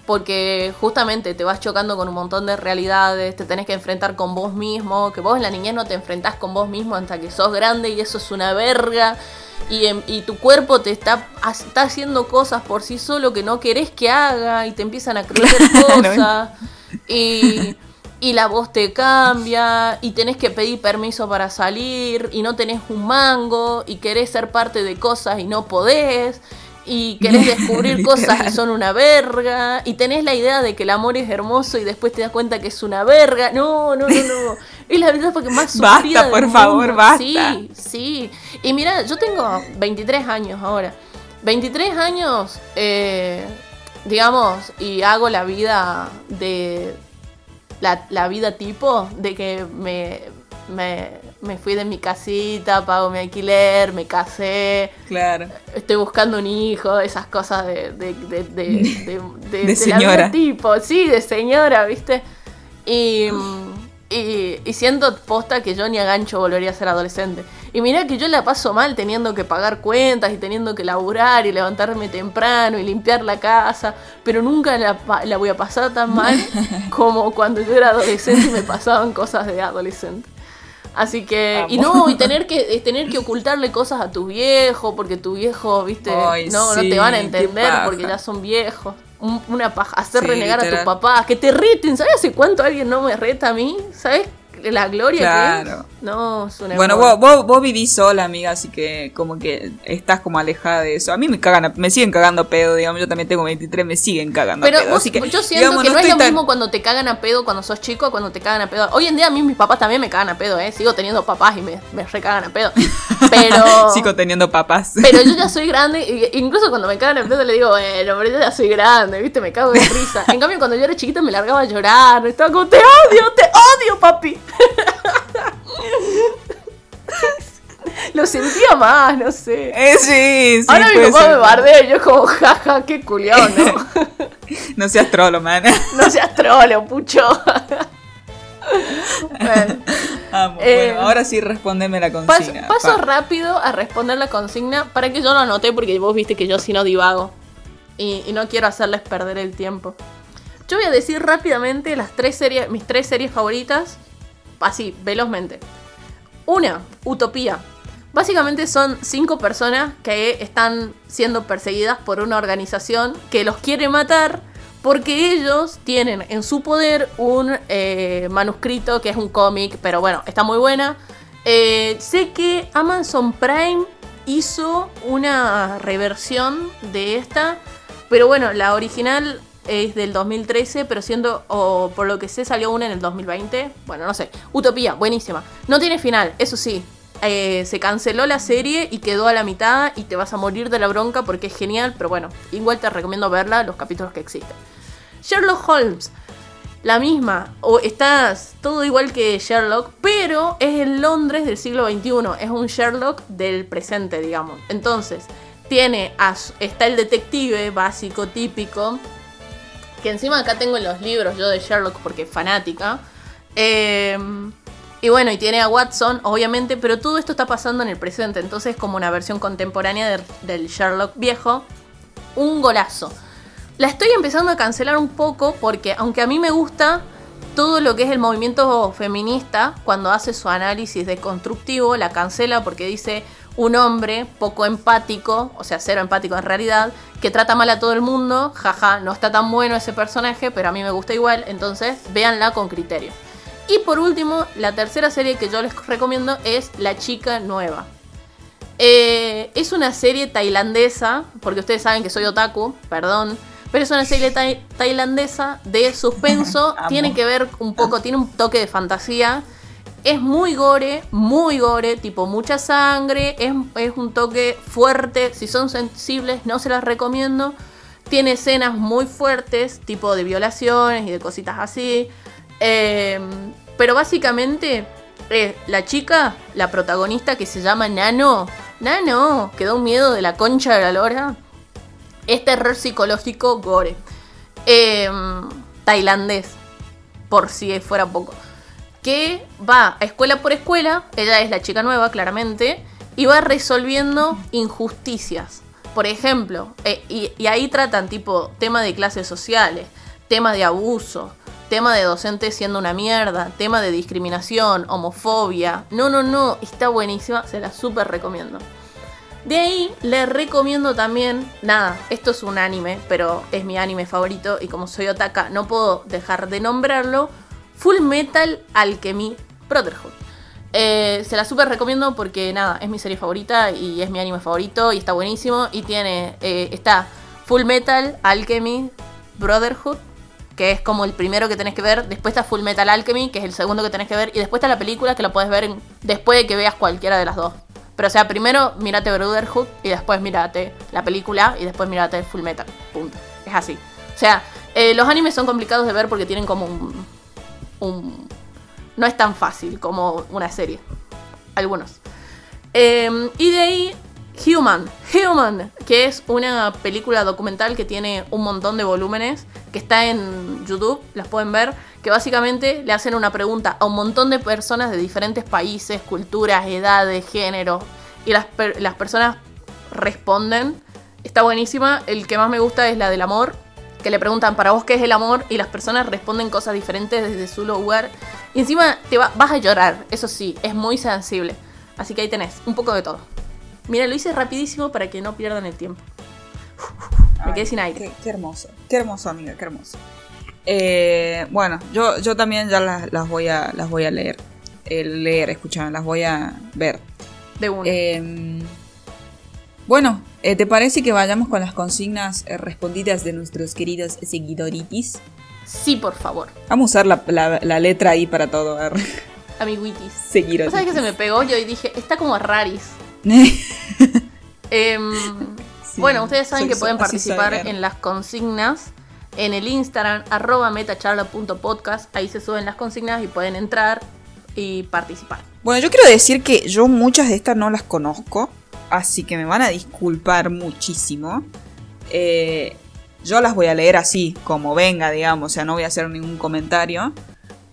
Porque justamente te vas chocando con un montón de realidades, te tenés que enfrentar con vos mismo, que vos en la niñez no te enfrentás con vos mismo hasta que sos grande y eso es una verga. Y, y tu cuerpo te está, está haciendo cosas por sí solo que no querés que haga y te empiezan a crecer cosas. Y, y la voz te cambia y tenés que pedir permiso para salir y no tenés un mango y querés ser parte de cosas y no podés y querés descubrir cosas y son una verga y tenés la idea de que el amor es hermoso y después te das cuenta que es una verga. No, no, no, no. Es la verdad porque más sufrida Basta, por del favor, mundo. basta. Sí, sí. Y mira, yo tengo 23 años ahora. 23 años, eh, digamos, y hago la vida de... La, la vida tipo de que me, me, me fui de mi casita, pago mi alquiler, me casé, Claro. estoy buscando un hijo, esas cosas de, de, de, de, de- de- De de la señora. vida tipo, sí, de señora, ¿viste? Y, y, y siento posta que yo ni a gancho volvería a ser adolescente. Y mirá que yo la paso mal teniendo que pagar cuentas y teniendo que laburar y levantarme temprano y limpiar la casa, pero nunca la, la voy a pasar tan mal como cuando yo era adolescente y me pasaban cosas de adolescente. Así que, y no, y tener que, tener que ocultarle cosas a tu viejo, porque tu viejo, viste, Ay, no, no te van a entender porque ya son viejos. Un- una paja, hacer Sí, renegar a tus papás, que te reten. ¿Sabes hace cuánto alguien no me reta a mí? ¿Sabes la gloria que Claro. es? No, es una Bueno, vos, vos, vos vivís sola, amiga, así que como que estás como alejada de eso. A mí me cagan, a- me siguen cagando a pedo, digamos, yo también tengo 23, me siguen cagando Pero a pedo. vos- así que, yo siento digamos, que no, es estoy lo tan- mismo cuando te cagan a pedo cuando sos chico, cuando te cagan a pedo. Hoy en día a mí mis papás también me cagan a pedo, ¿eh? Sigo teniendo papás y me, me recagan a pedo. Pero... Sigo teniendo papas. Pero yo ya soy grande, incluso cuando me cagan en pedo le digo, bueno, pero yo ya soy grande, ¿viste? Me cago de risa. En cambio, cuando yo era chiquita me largaba a llorar, estaba como, te odio, te odio, papi. Lo sentía más, no sé. Eh, sí, sí. Ahora mi papá ser. me bardea y yo como, jaja, qué culiao, ¿no? No seas trolo, man. No seas trolo, pucho. Bueno. Amo. Eh, bueno, ahora sí respondeme la consigna. paso pa. rápido a responder la consigna para que yo lo anoté porque vos viste que yo si no divago y, y no quiero hacerles perder el tiempo. Yo voy a decir rápidamente las tres series, mis tres series favoritas, así, velozmente. Una, Utopía. Básicamente son cinco personas que están siendo perseguidas por una organización que los quiere matar porque ellos tienen en su poder un eh, manuscrito que es un cómic, pero bueno, está muy buena. Eh, sé que Amazon Prime hizo una reversión de esta, pero bueno, la original es del 2013, pero siendo, o por lo que sé, salió una en el 2020. Bueno, no sé. Utopía, buenísima. No tiene final, eso sí. Eh, se canceló la serie y quedó a la mitad y te vas a morir de la bronca porque es genial, pero bueno, igual te recomiendo verla, los capítulos que existen. Sherlock Holmes, la misma, o estás todo igual que Sherlock, pero es el Londres del siglo XXI, es un Sherlock del presente, digamos. Entonces, tiene a está el detective básico, típico, que encima acá tengo en los libros yo de Sherlock porque fanática. Eh, y bueno, y tiene a Watson, obviamente, pero todo esto está pasando en el presente, entonces como una versión contemporánea de- del Sherlock viejo. Un golazo. La estoy empezando a cancelar un poco porque aunque a mí me gusta todo lo que es el movimiento feminista, cuando hace su análisis deconstructivo, la cancela porque dice un hombre poco empático, o sea, cero empático en realidad, que trata mal a todo el mundo, jaja, no está tan bueno ese personaje, pero a mí me gusta igual, entonces véanla con criterio. Y por último, la tercera serie que yo les recomiendo es La chica nueva. Eh, es una serie tailandesa, porque ustedes saben que soy otaku, perdón, pero es una serie tai- tailandesa de suspenso, tiene que ver un poco, tiene un toque de fantasía, es muy gore, muy gore, tipo mucha sangre, es, es un toque fuerte, si son sensibles no se las recomiendo, tiene escenas muy fuertes, tipo de violaciones y de cositas así, eh, pero básicamente eh, la chica, la protagonista que se llama Nano, Nano, que da un miedo de la concha de la lora, es terror psicológico gore. Eh, tailandés, por si fuera poco. Que va a escuela por escuela, ella es la chica nueva, claramente, y va resolviendo injusticias. Por ejemplo, eh, y, y ahí tratan tipo tema de clases sociales, tema de abuso, tema de docentes siendo una mierda, tema de discriminación, homofobia. No, no, no, está buenísima, se la súper recomiendo. De ahí le recomiendo también, nada, esto es un anime, pero es mi anime favorito y como soy otaka no puedo dejar de nombrarlo, Full Metal Alchemy Brotherhood. Eh, se la super recomiendo porque nada, es mi serie favorita y es mi anime favorito y está buenísimo. Y tiene, eh, está Full Metal Alchemy Brotherhood, que es como el primero que tenés que ver. Después está Full Metal Alchemy, que es el segundo que tenés que ver. Y después está la película que la puedes ver después de que veas cualquiera de las dos. Pero o sea, primero mírate Brotherhood y después mírate la película y después mírate Full Metal. Punto. Es así. O sea, eh, los animes son complicados de ver porque tienen como un, No es tan fácil como una serie. Algunos. Eh, y de ahí, Human. Human, que es una película documental que tiene un montón de volúmenes, que está en YouTube, las pueden ver, que básicamente le hacen una pregunta a un montón de personas de diferentes países, culturas, edades, géneros, y las, las personas responden. Está buenísima. El que más me gusta es la del amor, que le preguntan para vos qué es el amor y las personas responden cosas diferentes desde su lugar. Y encima te va- vas a llorar, eso sí, es muy sensible. Así que ahí tenés, un poco de todo. Mira, lo hice rapidísimo para que no pierdan el tiempo. Me quedé sin aire. Qué, qué hermoso, qué hermoso, amiga, qué hermoso. Eh, bueno, yo, yo también ya las, las voy a las voy a leer. Eh, leer, escuchar, las voy a ver. De una. Eh, bueno, eh, ¿te parece que vayamos con las consignas eh, respondidas de nuestros queridos seguidoritis? sí, por favor. Vamos a usar la, la- la letra ahí para todo. a. Seguidoritis. ¿Vos sabés que se me pegó yo y dije, está como raris? Sí, bueno, ustedes saben soy- que pueden participar en las consignas en el Instagram, arroba metacharla.podcast. Ahí se suben las consignas y pueden entrar y participar. Bueno, yo quiero decir que yo muchas de estas no las conozco, así que me van a disculpar muchísimo. Eh, yo las voy a leer así, como venga, digamos, o sea, no voy a hacer ningún comentario,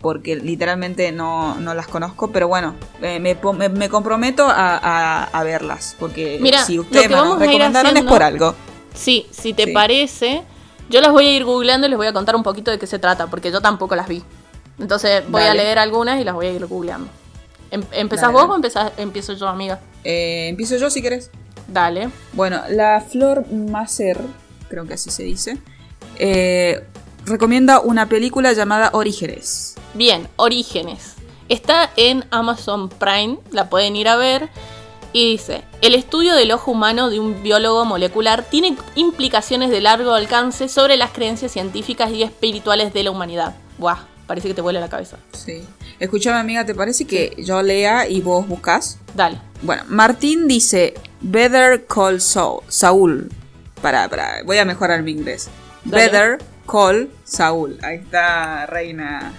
porque literalmente no, no las conozco, pero bueno, eh, me, me- me comprometo a, a- a verlas, porque Mira, si ustedes me vamos recomendaron es por algo. Sí, si te Sí. parece, yo las voy a ir googleando y les voy a contar un poquito de qué se trata, porque yo tampoco las vi. Entonces voy a leer algunas y las voy a ir googleando. Em- ¿Empezás Dale, vos o empezás- empiezo yo, amiga? Eh, empiezo yo si querés. Dale. Bueno, la Flor Macer, creo que así se dice, eh, recomienda una película llamada Orígenes. Bien, Orígenes. Está en Amazon Prime, la pueden ir a ver. Y dice, el estudio del ojo humano de un biólogo molecular tiene implicaciones de largo alcance sobre las creencias científicas y espirituales de la humanidad. Buah, parece que te vuela la cabeza. Sí. Escúchame, amiga, ¿te parece que yo lea y vos buscas? Dale. Bueno, Martín dice Better Call Saul. Saúl. Para, para, voy a mejorar mi inglés. Dale. Better Call Saúl. Ahí está, reina.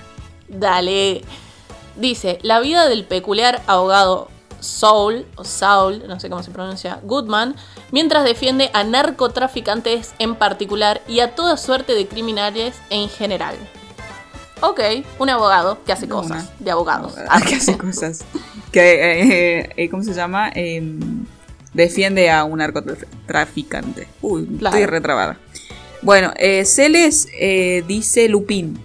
Dale. Dice, la vida del peculiar abogado Saul, o Saul, no sé cómo se pronuncia, Goodman, mientras defiende a narcotraficantes en particular y a toda suerte de criminales en general. Ok, un abogado que hace cosas una. de abogados. Ah, que hace cosas. Que, eh, eh, ¿cómo se llama? Em, defiende a un narcotraficante. Uy, Claro. estoy retrabada. Bueno, eh, Celes eh, dice Lupin.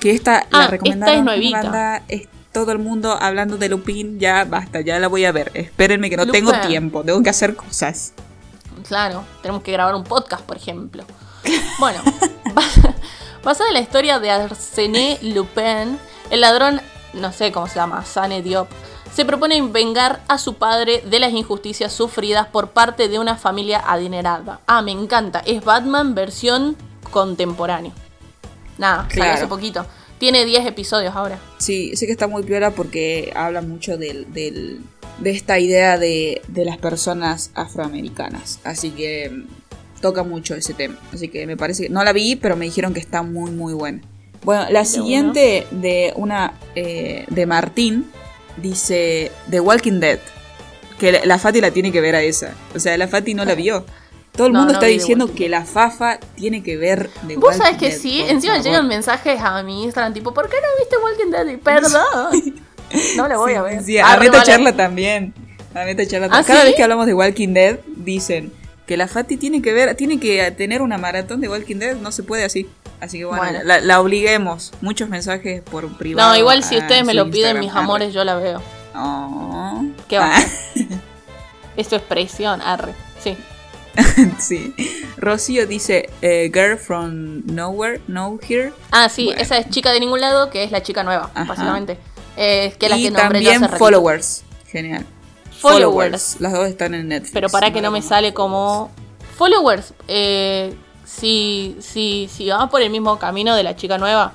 Que esta Ah, la esta recomendaron. es una nuevita. banda, es todo el mundo hablando de Lupin. Ya basta, ya la voy a ver. Espérenme que no tengo tiempo. Tengo que hacer cosas. Claro, tenemos que grabar un podcast, por ejemplo. Bueno, basada en la historia de Arsène Lupin, el ladrón, no sé cómo se llama, Sane Diop, se propone vengar a su padre de las injusticias sufridas por parte de una familia adinerada. Ah, me encanta, es Batman versión contemporáneo. Nada, salió Claro. hace poquito. Tiene 10 episodios ahora. Sí, sé que está muy piola porque habla mucho del, del- de esta idea de, de las personas afroamericanas. Así que toca mucho ese tema. Así que me parece que no la vi, pero me dijeron que está muy, muy buena. Bueno, la siguiente de una eh, de Martín dice The Walking Dead. Que la, la Fati la tiene que ver a esa. O sea, la Fati no la vio. Todo el No, mundo no está diciendo que la Fafa tiene que ver The Vos Walking sabés que Dead, sí, encima favor. llegan mensajes a mi Instagram tipo, ¿por qué no viste Walking Dead? Y Perdón. No la voy a ver. Sí, a Meta. Charla también. A Meta Charla ¿Ah, también. Cada sí? vez que hablamos de Walking Dead, dicen que la Fati tiene que ver, tiene que tener una maratón de Walking Dead, no se puede así. Así que bueno, Bueno. La, la obliguemos. Muchos mensajes por privado. No, igual si ustedes me lo piden, Instagram. mis amores, yo la veo. Oh. ¿Qué va? Ah. Esto es presión, arre. Sí. sí. Rocío dice eh, Girl from Nowhere, No Here. Ah, sí, Bueno. esa es chica de ningún lado, que es la chica nueva, Ajá. básicamente. Eh, que es la y que yo también. Followers. Genial. Followers. Las dos están en Netflix. Pero para que no me sale como followers. Eh, si, si, si va por el mismo camino de la chica nueva,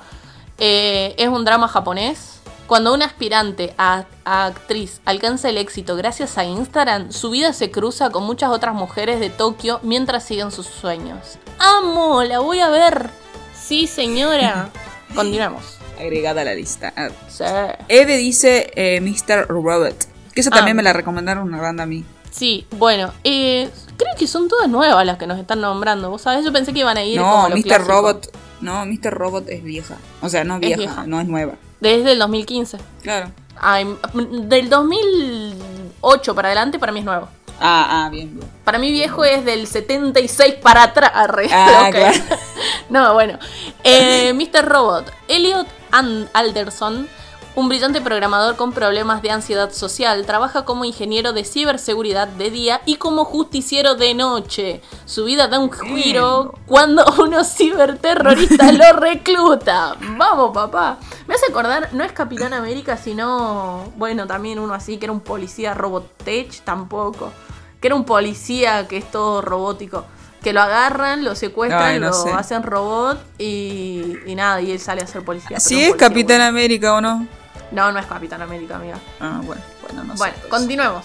eh, es un drama japonés. Cuando una aspirante a, a actriz alcanza el éxito gracias a Instagram, su vida se cruza con muchas otras mujeres de Tokio mientras siguen sus sueños. ¡Amo! ¡La voy a ver! Sí, señora. Continuamos. Agregada a la lista. Ah. Sí. Eve dice eh, Mr. Robot. Que también Ah. me la recomendaron una banda a mí. Sí, bueno, eh, creo que son todas nuevas las que nos están nombrando. ¿Vos sabés? Yo pensé que iban a ir No, como lo Mr. clásico. Robot. No, Mr. Robot es vieja. O sea, no vieja, vieja. no es nueva. Desde el 2015. Claro. Ay, del 2008 para adelante para mí es nuevo. Ah, ah, bien, bien. Para mí viejo es del 76 para atrás. Ah, ok. claro. No, bueno. Eh, Mr. Robot. Elliot An- Alderson, un brillante programador con problemas de ansiedad social, trabaja como ingeniero de ciberseguridad de día y como justiciero de noche. Su vida da un giro cuando unos ciberterroristas lo recluta. Vamos, papá. Me hace acordar, no es Capitán América, sino, bueno, también uno así, que era un policía Robotech, tampoco. Que era un policía que es todo robótico. Que lo agarran, lo secuestran, Ay, no lo sé. hacen robot y, y nada, y él sale a ser policía. pero ¿Sí es policía Capitán bueno. América o no? No, no es Capitán América, amiga. Ah, bueno, bueno, no bueno, sé. pues. continuemos.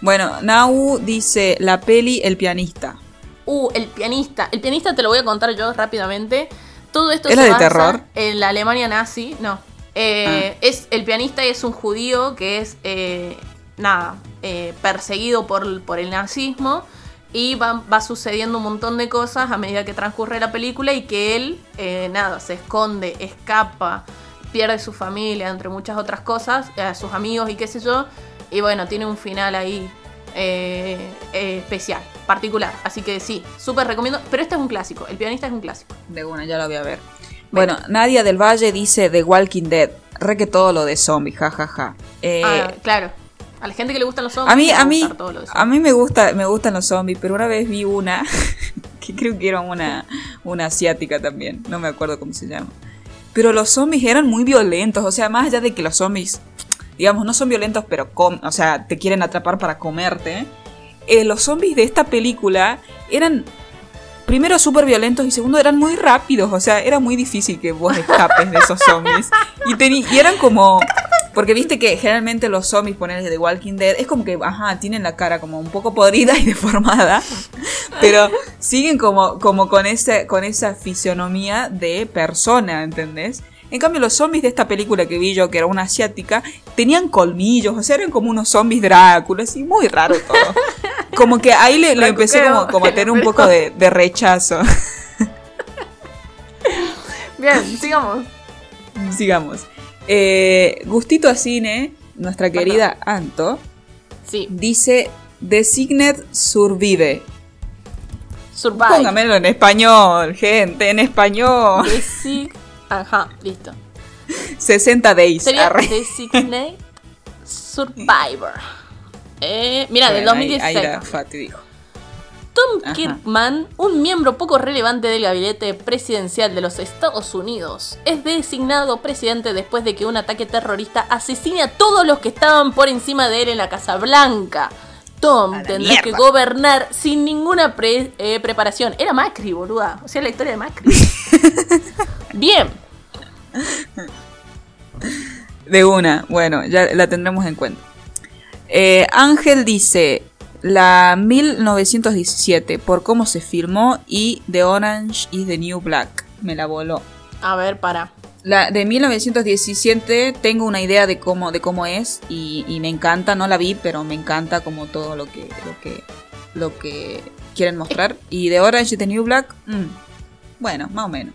Bueno, Nau dice la peli El pianista. Uh, el pianista. El pianista te lo voy a contar yo rápidamente. Todo esto ¿Es se la de basa terror? en la Alemania nazi. No. Eh, es, el pianista es un judío que es, eh, nada, eh, perseguido por, por el nazismo. Y va, va sucediendo un montón de cosas a medida que transcurre la película y que él, eh, nada, se esconde, escapa, pierde su familia, entre muchas otras cosas, a sus amigos y qué sé yo. Y bueno, tiene un final ahí eh, eh, especial, particular. Así que sí, súper recomiendo. Pero este es un clásico, el pianista es un clásico. De una, ya lo voy a ver. Bueno, Nadia del Valle dice The Walking Dead. Re que todo lo de zombies, jajaja. Eh, ah, claro. A la gente que le gustan los zombies. mí, mí, a mí me gusta, me gustan los zombies, pero una vez vi una que creo que era una, una asiática también, no me acuerdo cómo se llama. Pero los zombies eran muy violentos, o sea, más allá de que los zombies, digamos, no son violentos, pero o sea, te quieren atrapar para comerte. eh, los zombies de esta película eran primero súper violentos y segundo eran muy rápidos, o sea, era muy difícil que vos escapes de esos zombies. Y, eran como... Porque viste que generalmente los zombies, ponerles de Walking Dead, es como que, ajá, tienen la cara como un poco podrida y deformada, pero siguen como, como con, ese, con esa fisionomía de persona, ¿entendés? En cambio, los zombies de esta película que vi yo, que era una asiática, tenían colmillos, o sea, eran como unos zombies Drácula, así, muy raro todo. Como que ahí le, le empecé como, como a tener un poco de, de rechazo. Bien, sigamos. Sigamos. Eh, Gustito a Cine, nuestra querida Anto, Sí, dice Designet Survive. Survive. Póngamelo en español, gente, en español. Desig- Ajá, listo. 60 days. Sería arre. Designate Survivor. Eh, mira, del Bueno, ahí- 2016. Ahí, la Fati dijo. Tom Ajá. Kirkman, un miembro poco relevante del gabinete presidencial de los Estados Unidos, es designado presidente después de que un ataque terrorista asesine a todos los que estaban por encima de él en la Casa Blanca. Tom tendrá mierda. que gobernar sin ninguna pre- eh, preparación. Era Macri, boluda. O sea, la historia de Macri. Bien. De una, bueno, ya la tendremos en cuenta. Eh, Ángel dice la 1917 por cómo se filmó y The Orange is the New Black. Me la voló. A ver, para. La de 1917 tengo una idea de cómo, de cómo es y, y me encanta, no la vi, pero me encanta como todo lo que, lo que, lo que quieren mostrar. Y de Orange is the New Black, mm, bueno, más o menos.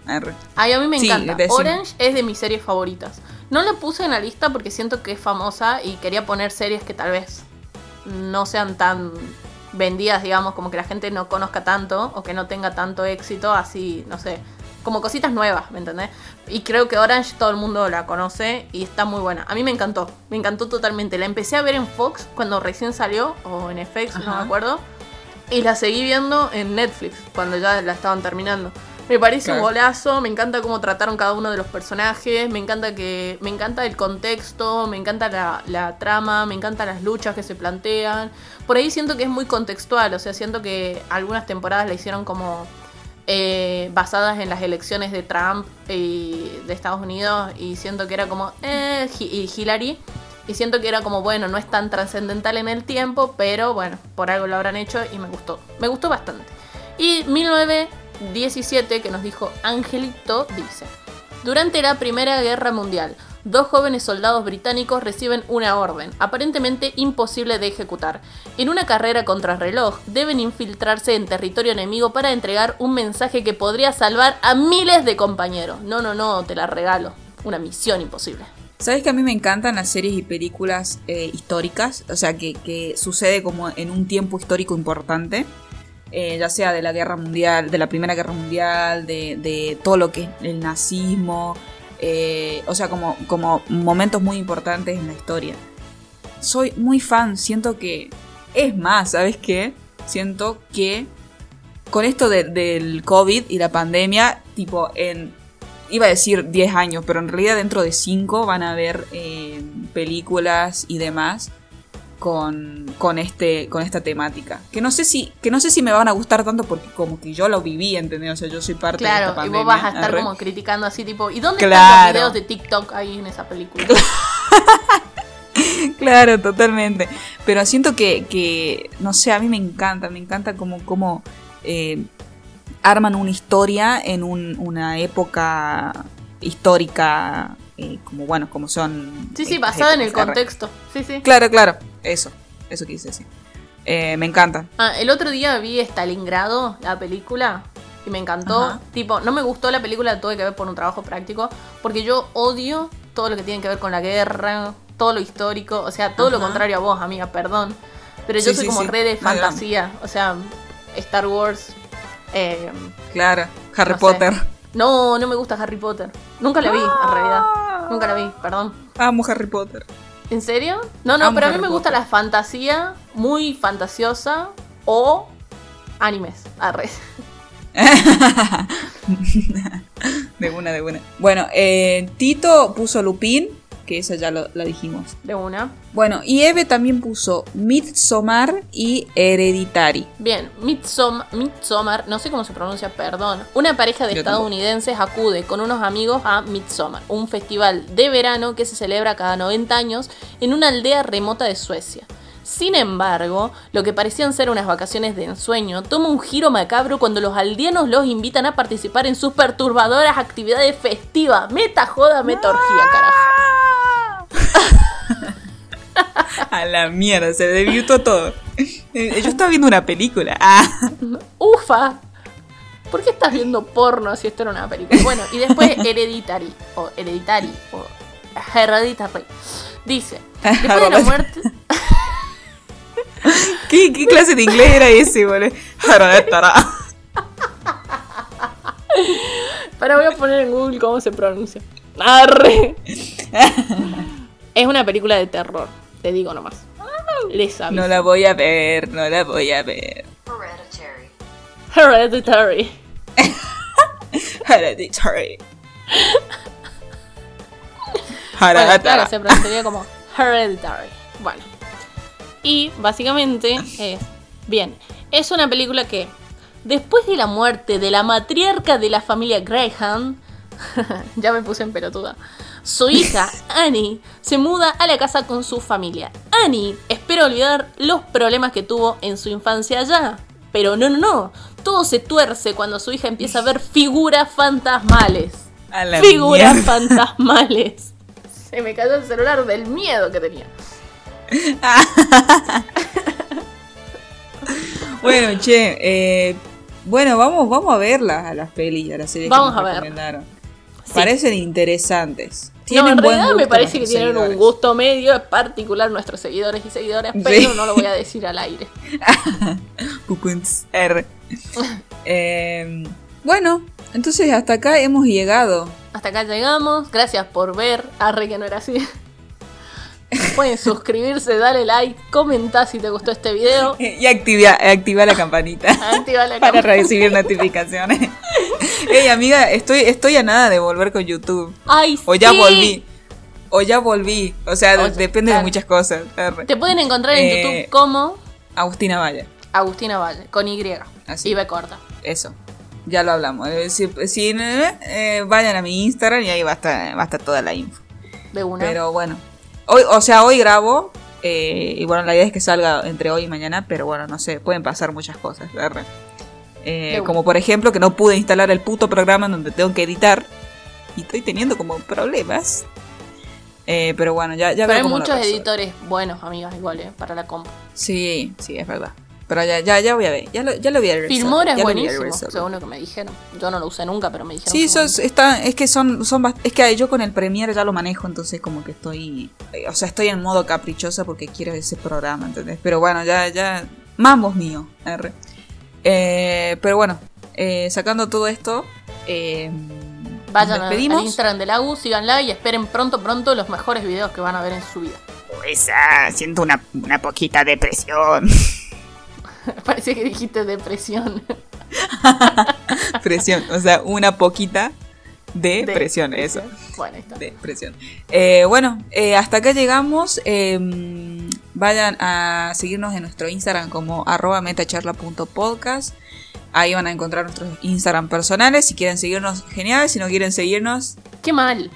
Ay, a mí me Sí, encanta. decime. Orange es de mis series favoritas. No la puse en la lista porque siento que es famosa y quería poner series que tal vez no sean tan vendidas, digamos, como que la gente no conozca tanto o que no tenga tanto éxito, así, no sé, como cositas nuevas, ¿me entendés? Y creo que Orange todo el mundo la conoce y está muy buena. A mí me encantó, me encantó totalmente. La empecé a ver en Fox cuando recién salió, o en FX, no me acuerdo. Y la seguí viendo en Netflix, cuando ya la estaban terminando. Me parece un golazo, me encanta cómo trataron cada uno de los personajes, me encanta que. Me encanta el contexto, me encanta la, la trama, me encantan las luchas que se plantean. Por ahí siento que es muy contextual, o sea, siento que algunas temporadas la hicieron como eh, basadas en las elecciones de Trump y de Estados Unidos y siento que era como eh, y Hillary y siento que era como bueno no es tan trascendental en el tiempo pero bueno por algo lo habrán hecho y me gustó me gustó bastante. Y 1917 que nos dijo Angelito dice durante la Primera Guerra Mundial, dos jóvenes soldados británicos reciben una orden, aparentemente imposible de ejecutar. En una carrera contrarreloj, deben infiltrarse en territorio enemigo para entregar un mensaje que podría salvar a miles de compañeros. No, no, no, te la regalo. Una misión imposible. ¿Sabes que a mí me encantan las series y películas eh, históricas? O sea, que, sucede como en un tiempo histórico importante. eh, ya sea de la guerra mundial, de la primera guerra mundial, de, de todo lo que es el nazismo. Eh, o sea, como, como momentos muy importantes en la historia. Soy muy fan, siento que... Es más, ¿sabes qué? Siento que con esto de- del COVID y la pandemia, tipo, en iba a decir 10 años, pero en realidad dentro de 5 van a haber eh, películas y demás con, con, este, con esta temática. Que no, sé si, que no sé si me van a gustar tanto porque como que yo lo viví, ¿entendés? O sea, yo soy parte de Claro, esta y pandemia. vos vas a estar como criticando así, tipo, ¿y dónde están Claro. los videos de TikTok ahí en esa película? Claro, totalmente. Pero siento que, que, no sé, a mí me encanta, me encanta como, como eh, arman una historia en un- una época histórica, eh, como bueno, como son... Sí, sí, basada en el contexto. Sí, sí. Claro, claro, eso, eso quise decir. Eh, me encanta. Ah, el otro día vi Stalingrado, la película, y me encantó. Ajá. Tipo, no me gustó la película, la tuve que ver por un trabajo práctico, porque yo odio todo lo que tiene que ver con la guerra, todo lo histórico, o sea, todo lo Ajá. contrario a vos, amiga, perdón. Pero yo Sí, soy sí, como sí. re de fantasía, o sea, Star Wars. eh, Claro, Harry No sé. Potter. no, no me gusta Harry Potter. Nunca la vi, Ah. en realidad. Nunca la vi, perdón. Amo Harry Potter. ¿En serio? No, no, Amo pero a mí me gusta Potter. la fantasía muy fantasiosa o animes. Arre. de una, de una. Bueno, eh, Tito puso Lupin, que esa ya lo, la dijimos. De una. Bueno, y Eve también puso Midsommar y Hereditary. Bien, Midsom- Midsommar, no sé cómo se pronuncia, perdón. Una pareja de Yo tampoco. estadounidenses acude con unos amigos a Midsommar, un festival de verano que se celebra cada 90 años en una aldea remota de Suecia. Sin embargo, lo que parecían ser unas vacaciones de ensueño toma un giro macabro cuando los aldeanos los invitan a participar en sus perturbadoras actividades festivas. Meta joda, meta orgía, carajo. A la mierda, se desvirtuó todo. Eh, Yo estaba viendo una película. Ah. Ufa. ¿Por qué estás viendo porno si esto era una película? Bueno, y después Hereditary, o Hereditary, o Hereditary. Dice, después de la muerte... ¿Qué, qué clase de inglés era ese, boludo? Hereditary. Para voy a poner en Google cómo se pronuncia. Arre. es una película de terror, te digo nomás. Les aviso. No la voy a ver, no la voy a ver. Hereditary. Hereditary. Bueno, Hereditary. claro, se pronunciaría como Hereditary. Bueno. Y básicamente es. Bien, es una película que, después de la muerte de la matriarca de la familia Graham, ya me puse en pelotuda, su hija, Annie, se muda a la casa con su familia. Annie espera olvidar los problemas que tuvo en su infancia allá. Pero no, no, no. Todo se tuerce cuando su hija empieza a ver figuras fantasmales. A la Figuras mierda. fantasmales. Se me cayó el celular del miedo que tenía. Bueno, che, eh, bueno, vamos, vamos a verlas a las pelis, a las series Vamos que nos a ver. recomendaron. Sí. Parecen interesantes. No, Tienen en buen realidad me parece que tienen seguidores. un gusto medio, es particular nuestros seguidores y seguidoras, Sí. pero no lo voy a decir al aire. R. Eh, bueno, entonces hasta acá hemos llegado. Hasta acá llegamos, gracias por ver. Arre que no era así. Pueden suscribirse, darle like, comentar si te gustó este video. Y activa, activa la campanita. Activa la para cámara. recibir notificaciones. Ey, amiga, estoy, estoy a nada de volver con YouTube. Ay, O ya sí. volví. O ya volví. O sea, O depende claro. de muchas cosas. Te pueden encontrar en Eh, YouTube como Agustina Valla. Agustina Valle, con Y. Así. Y B corta. Eso. Ya lo hablamos. Eh, Si, si, eh, vayan a mi Instagram y ahí va a estar, va a estar toda la info. De una. Pero bueno. Hoy, o sea, hoy grabo. eh, y bueno, la idea es que salga entre hoy y mañana. Pero bueno, no sé. Pueden pasar muchas cosas. arre. Eh, como por ejemplo que no pude instalar el puto programa en donde tengo que editar. Y estoy teniendo como problemas. Eh, pero bueno, ya, ya Pero veo hay muchos editores buenos, amigas, igual, ¿eh? Para la compu. Sí, sí, es verdad. Pero ya, ya, ya voy a ver. Ya lo, ya lo voy a resolver. Filmora es buenísimo, según lo que me dijeron. Yo no lo usé nunca, pero me dijeron. Sí, que eso es, está, es que son, son es que yo con el Premiere ya lo manejo, entonces como que estoy, eh, o sea, estoy en modo caprichosa porque quiero ese programa, ¿entendés? Pero bueno, ya, ya, mambos mío, R. Eh, pero bueno, eh, sacando todo esto, eh, Vayan nos al- al despedimos. Instagram de la U, síganla y esperen pronto, pronto los mejores videos que van a ver en su vida. Pues ah, siento una, una poquita depresión. Parecía que dijiste depresión. presión, o sea, una poquita de, De presión, eso. Bueno, ahí está. de presión. Eh, bueno, eh, hasta acá llegamos. Eh, vayan a seguirnos en nuestro Instagram como arroba metacharla.podcast. Ahí van a encontrar nuestros Instagram personales. Si quieren seguirnos, genial. Si no quieren seguirnos, Qué mal.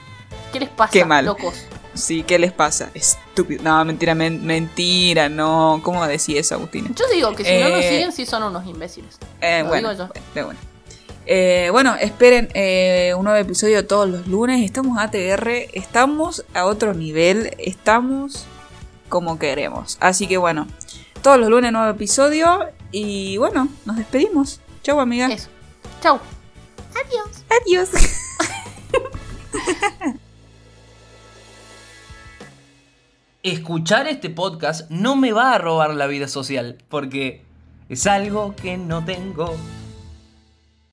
¿Qué les pasa, Qué mal. locos? Sí, ¿qué les pasa? Estúpido. No, mentira, men- mentira, no. ¿Cómo decir eso, Agustina? Yo digo que si no nos Eh, siguen, sí son unos imbéciles. Eh, Lo bueno, digo yo. bueno, de bueno. Eh, bueno, esperen eh, un nuevo episodio todos los lunes. Estamos a ATR, estamos a otro nivel, estamos como queremos. Así que bueno, todos los lunes nuevo episodio y bueno, nos despedimos. Chau amiga. Eso. Chau. Adiós. Adiós. escuchar este podcast no me va a robar la vida social, porque es algo que no tengo.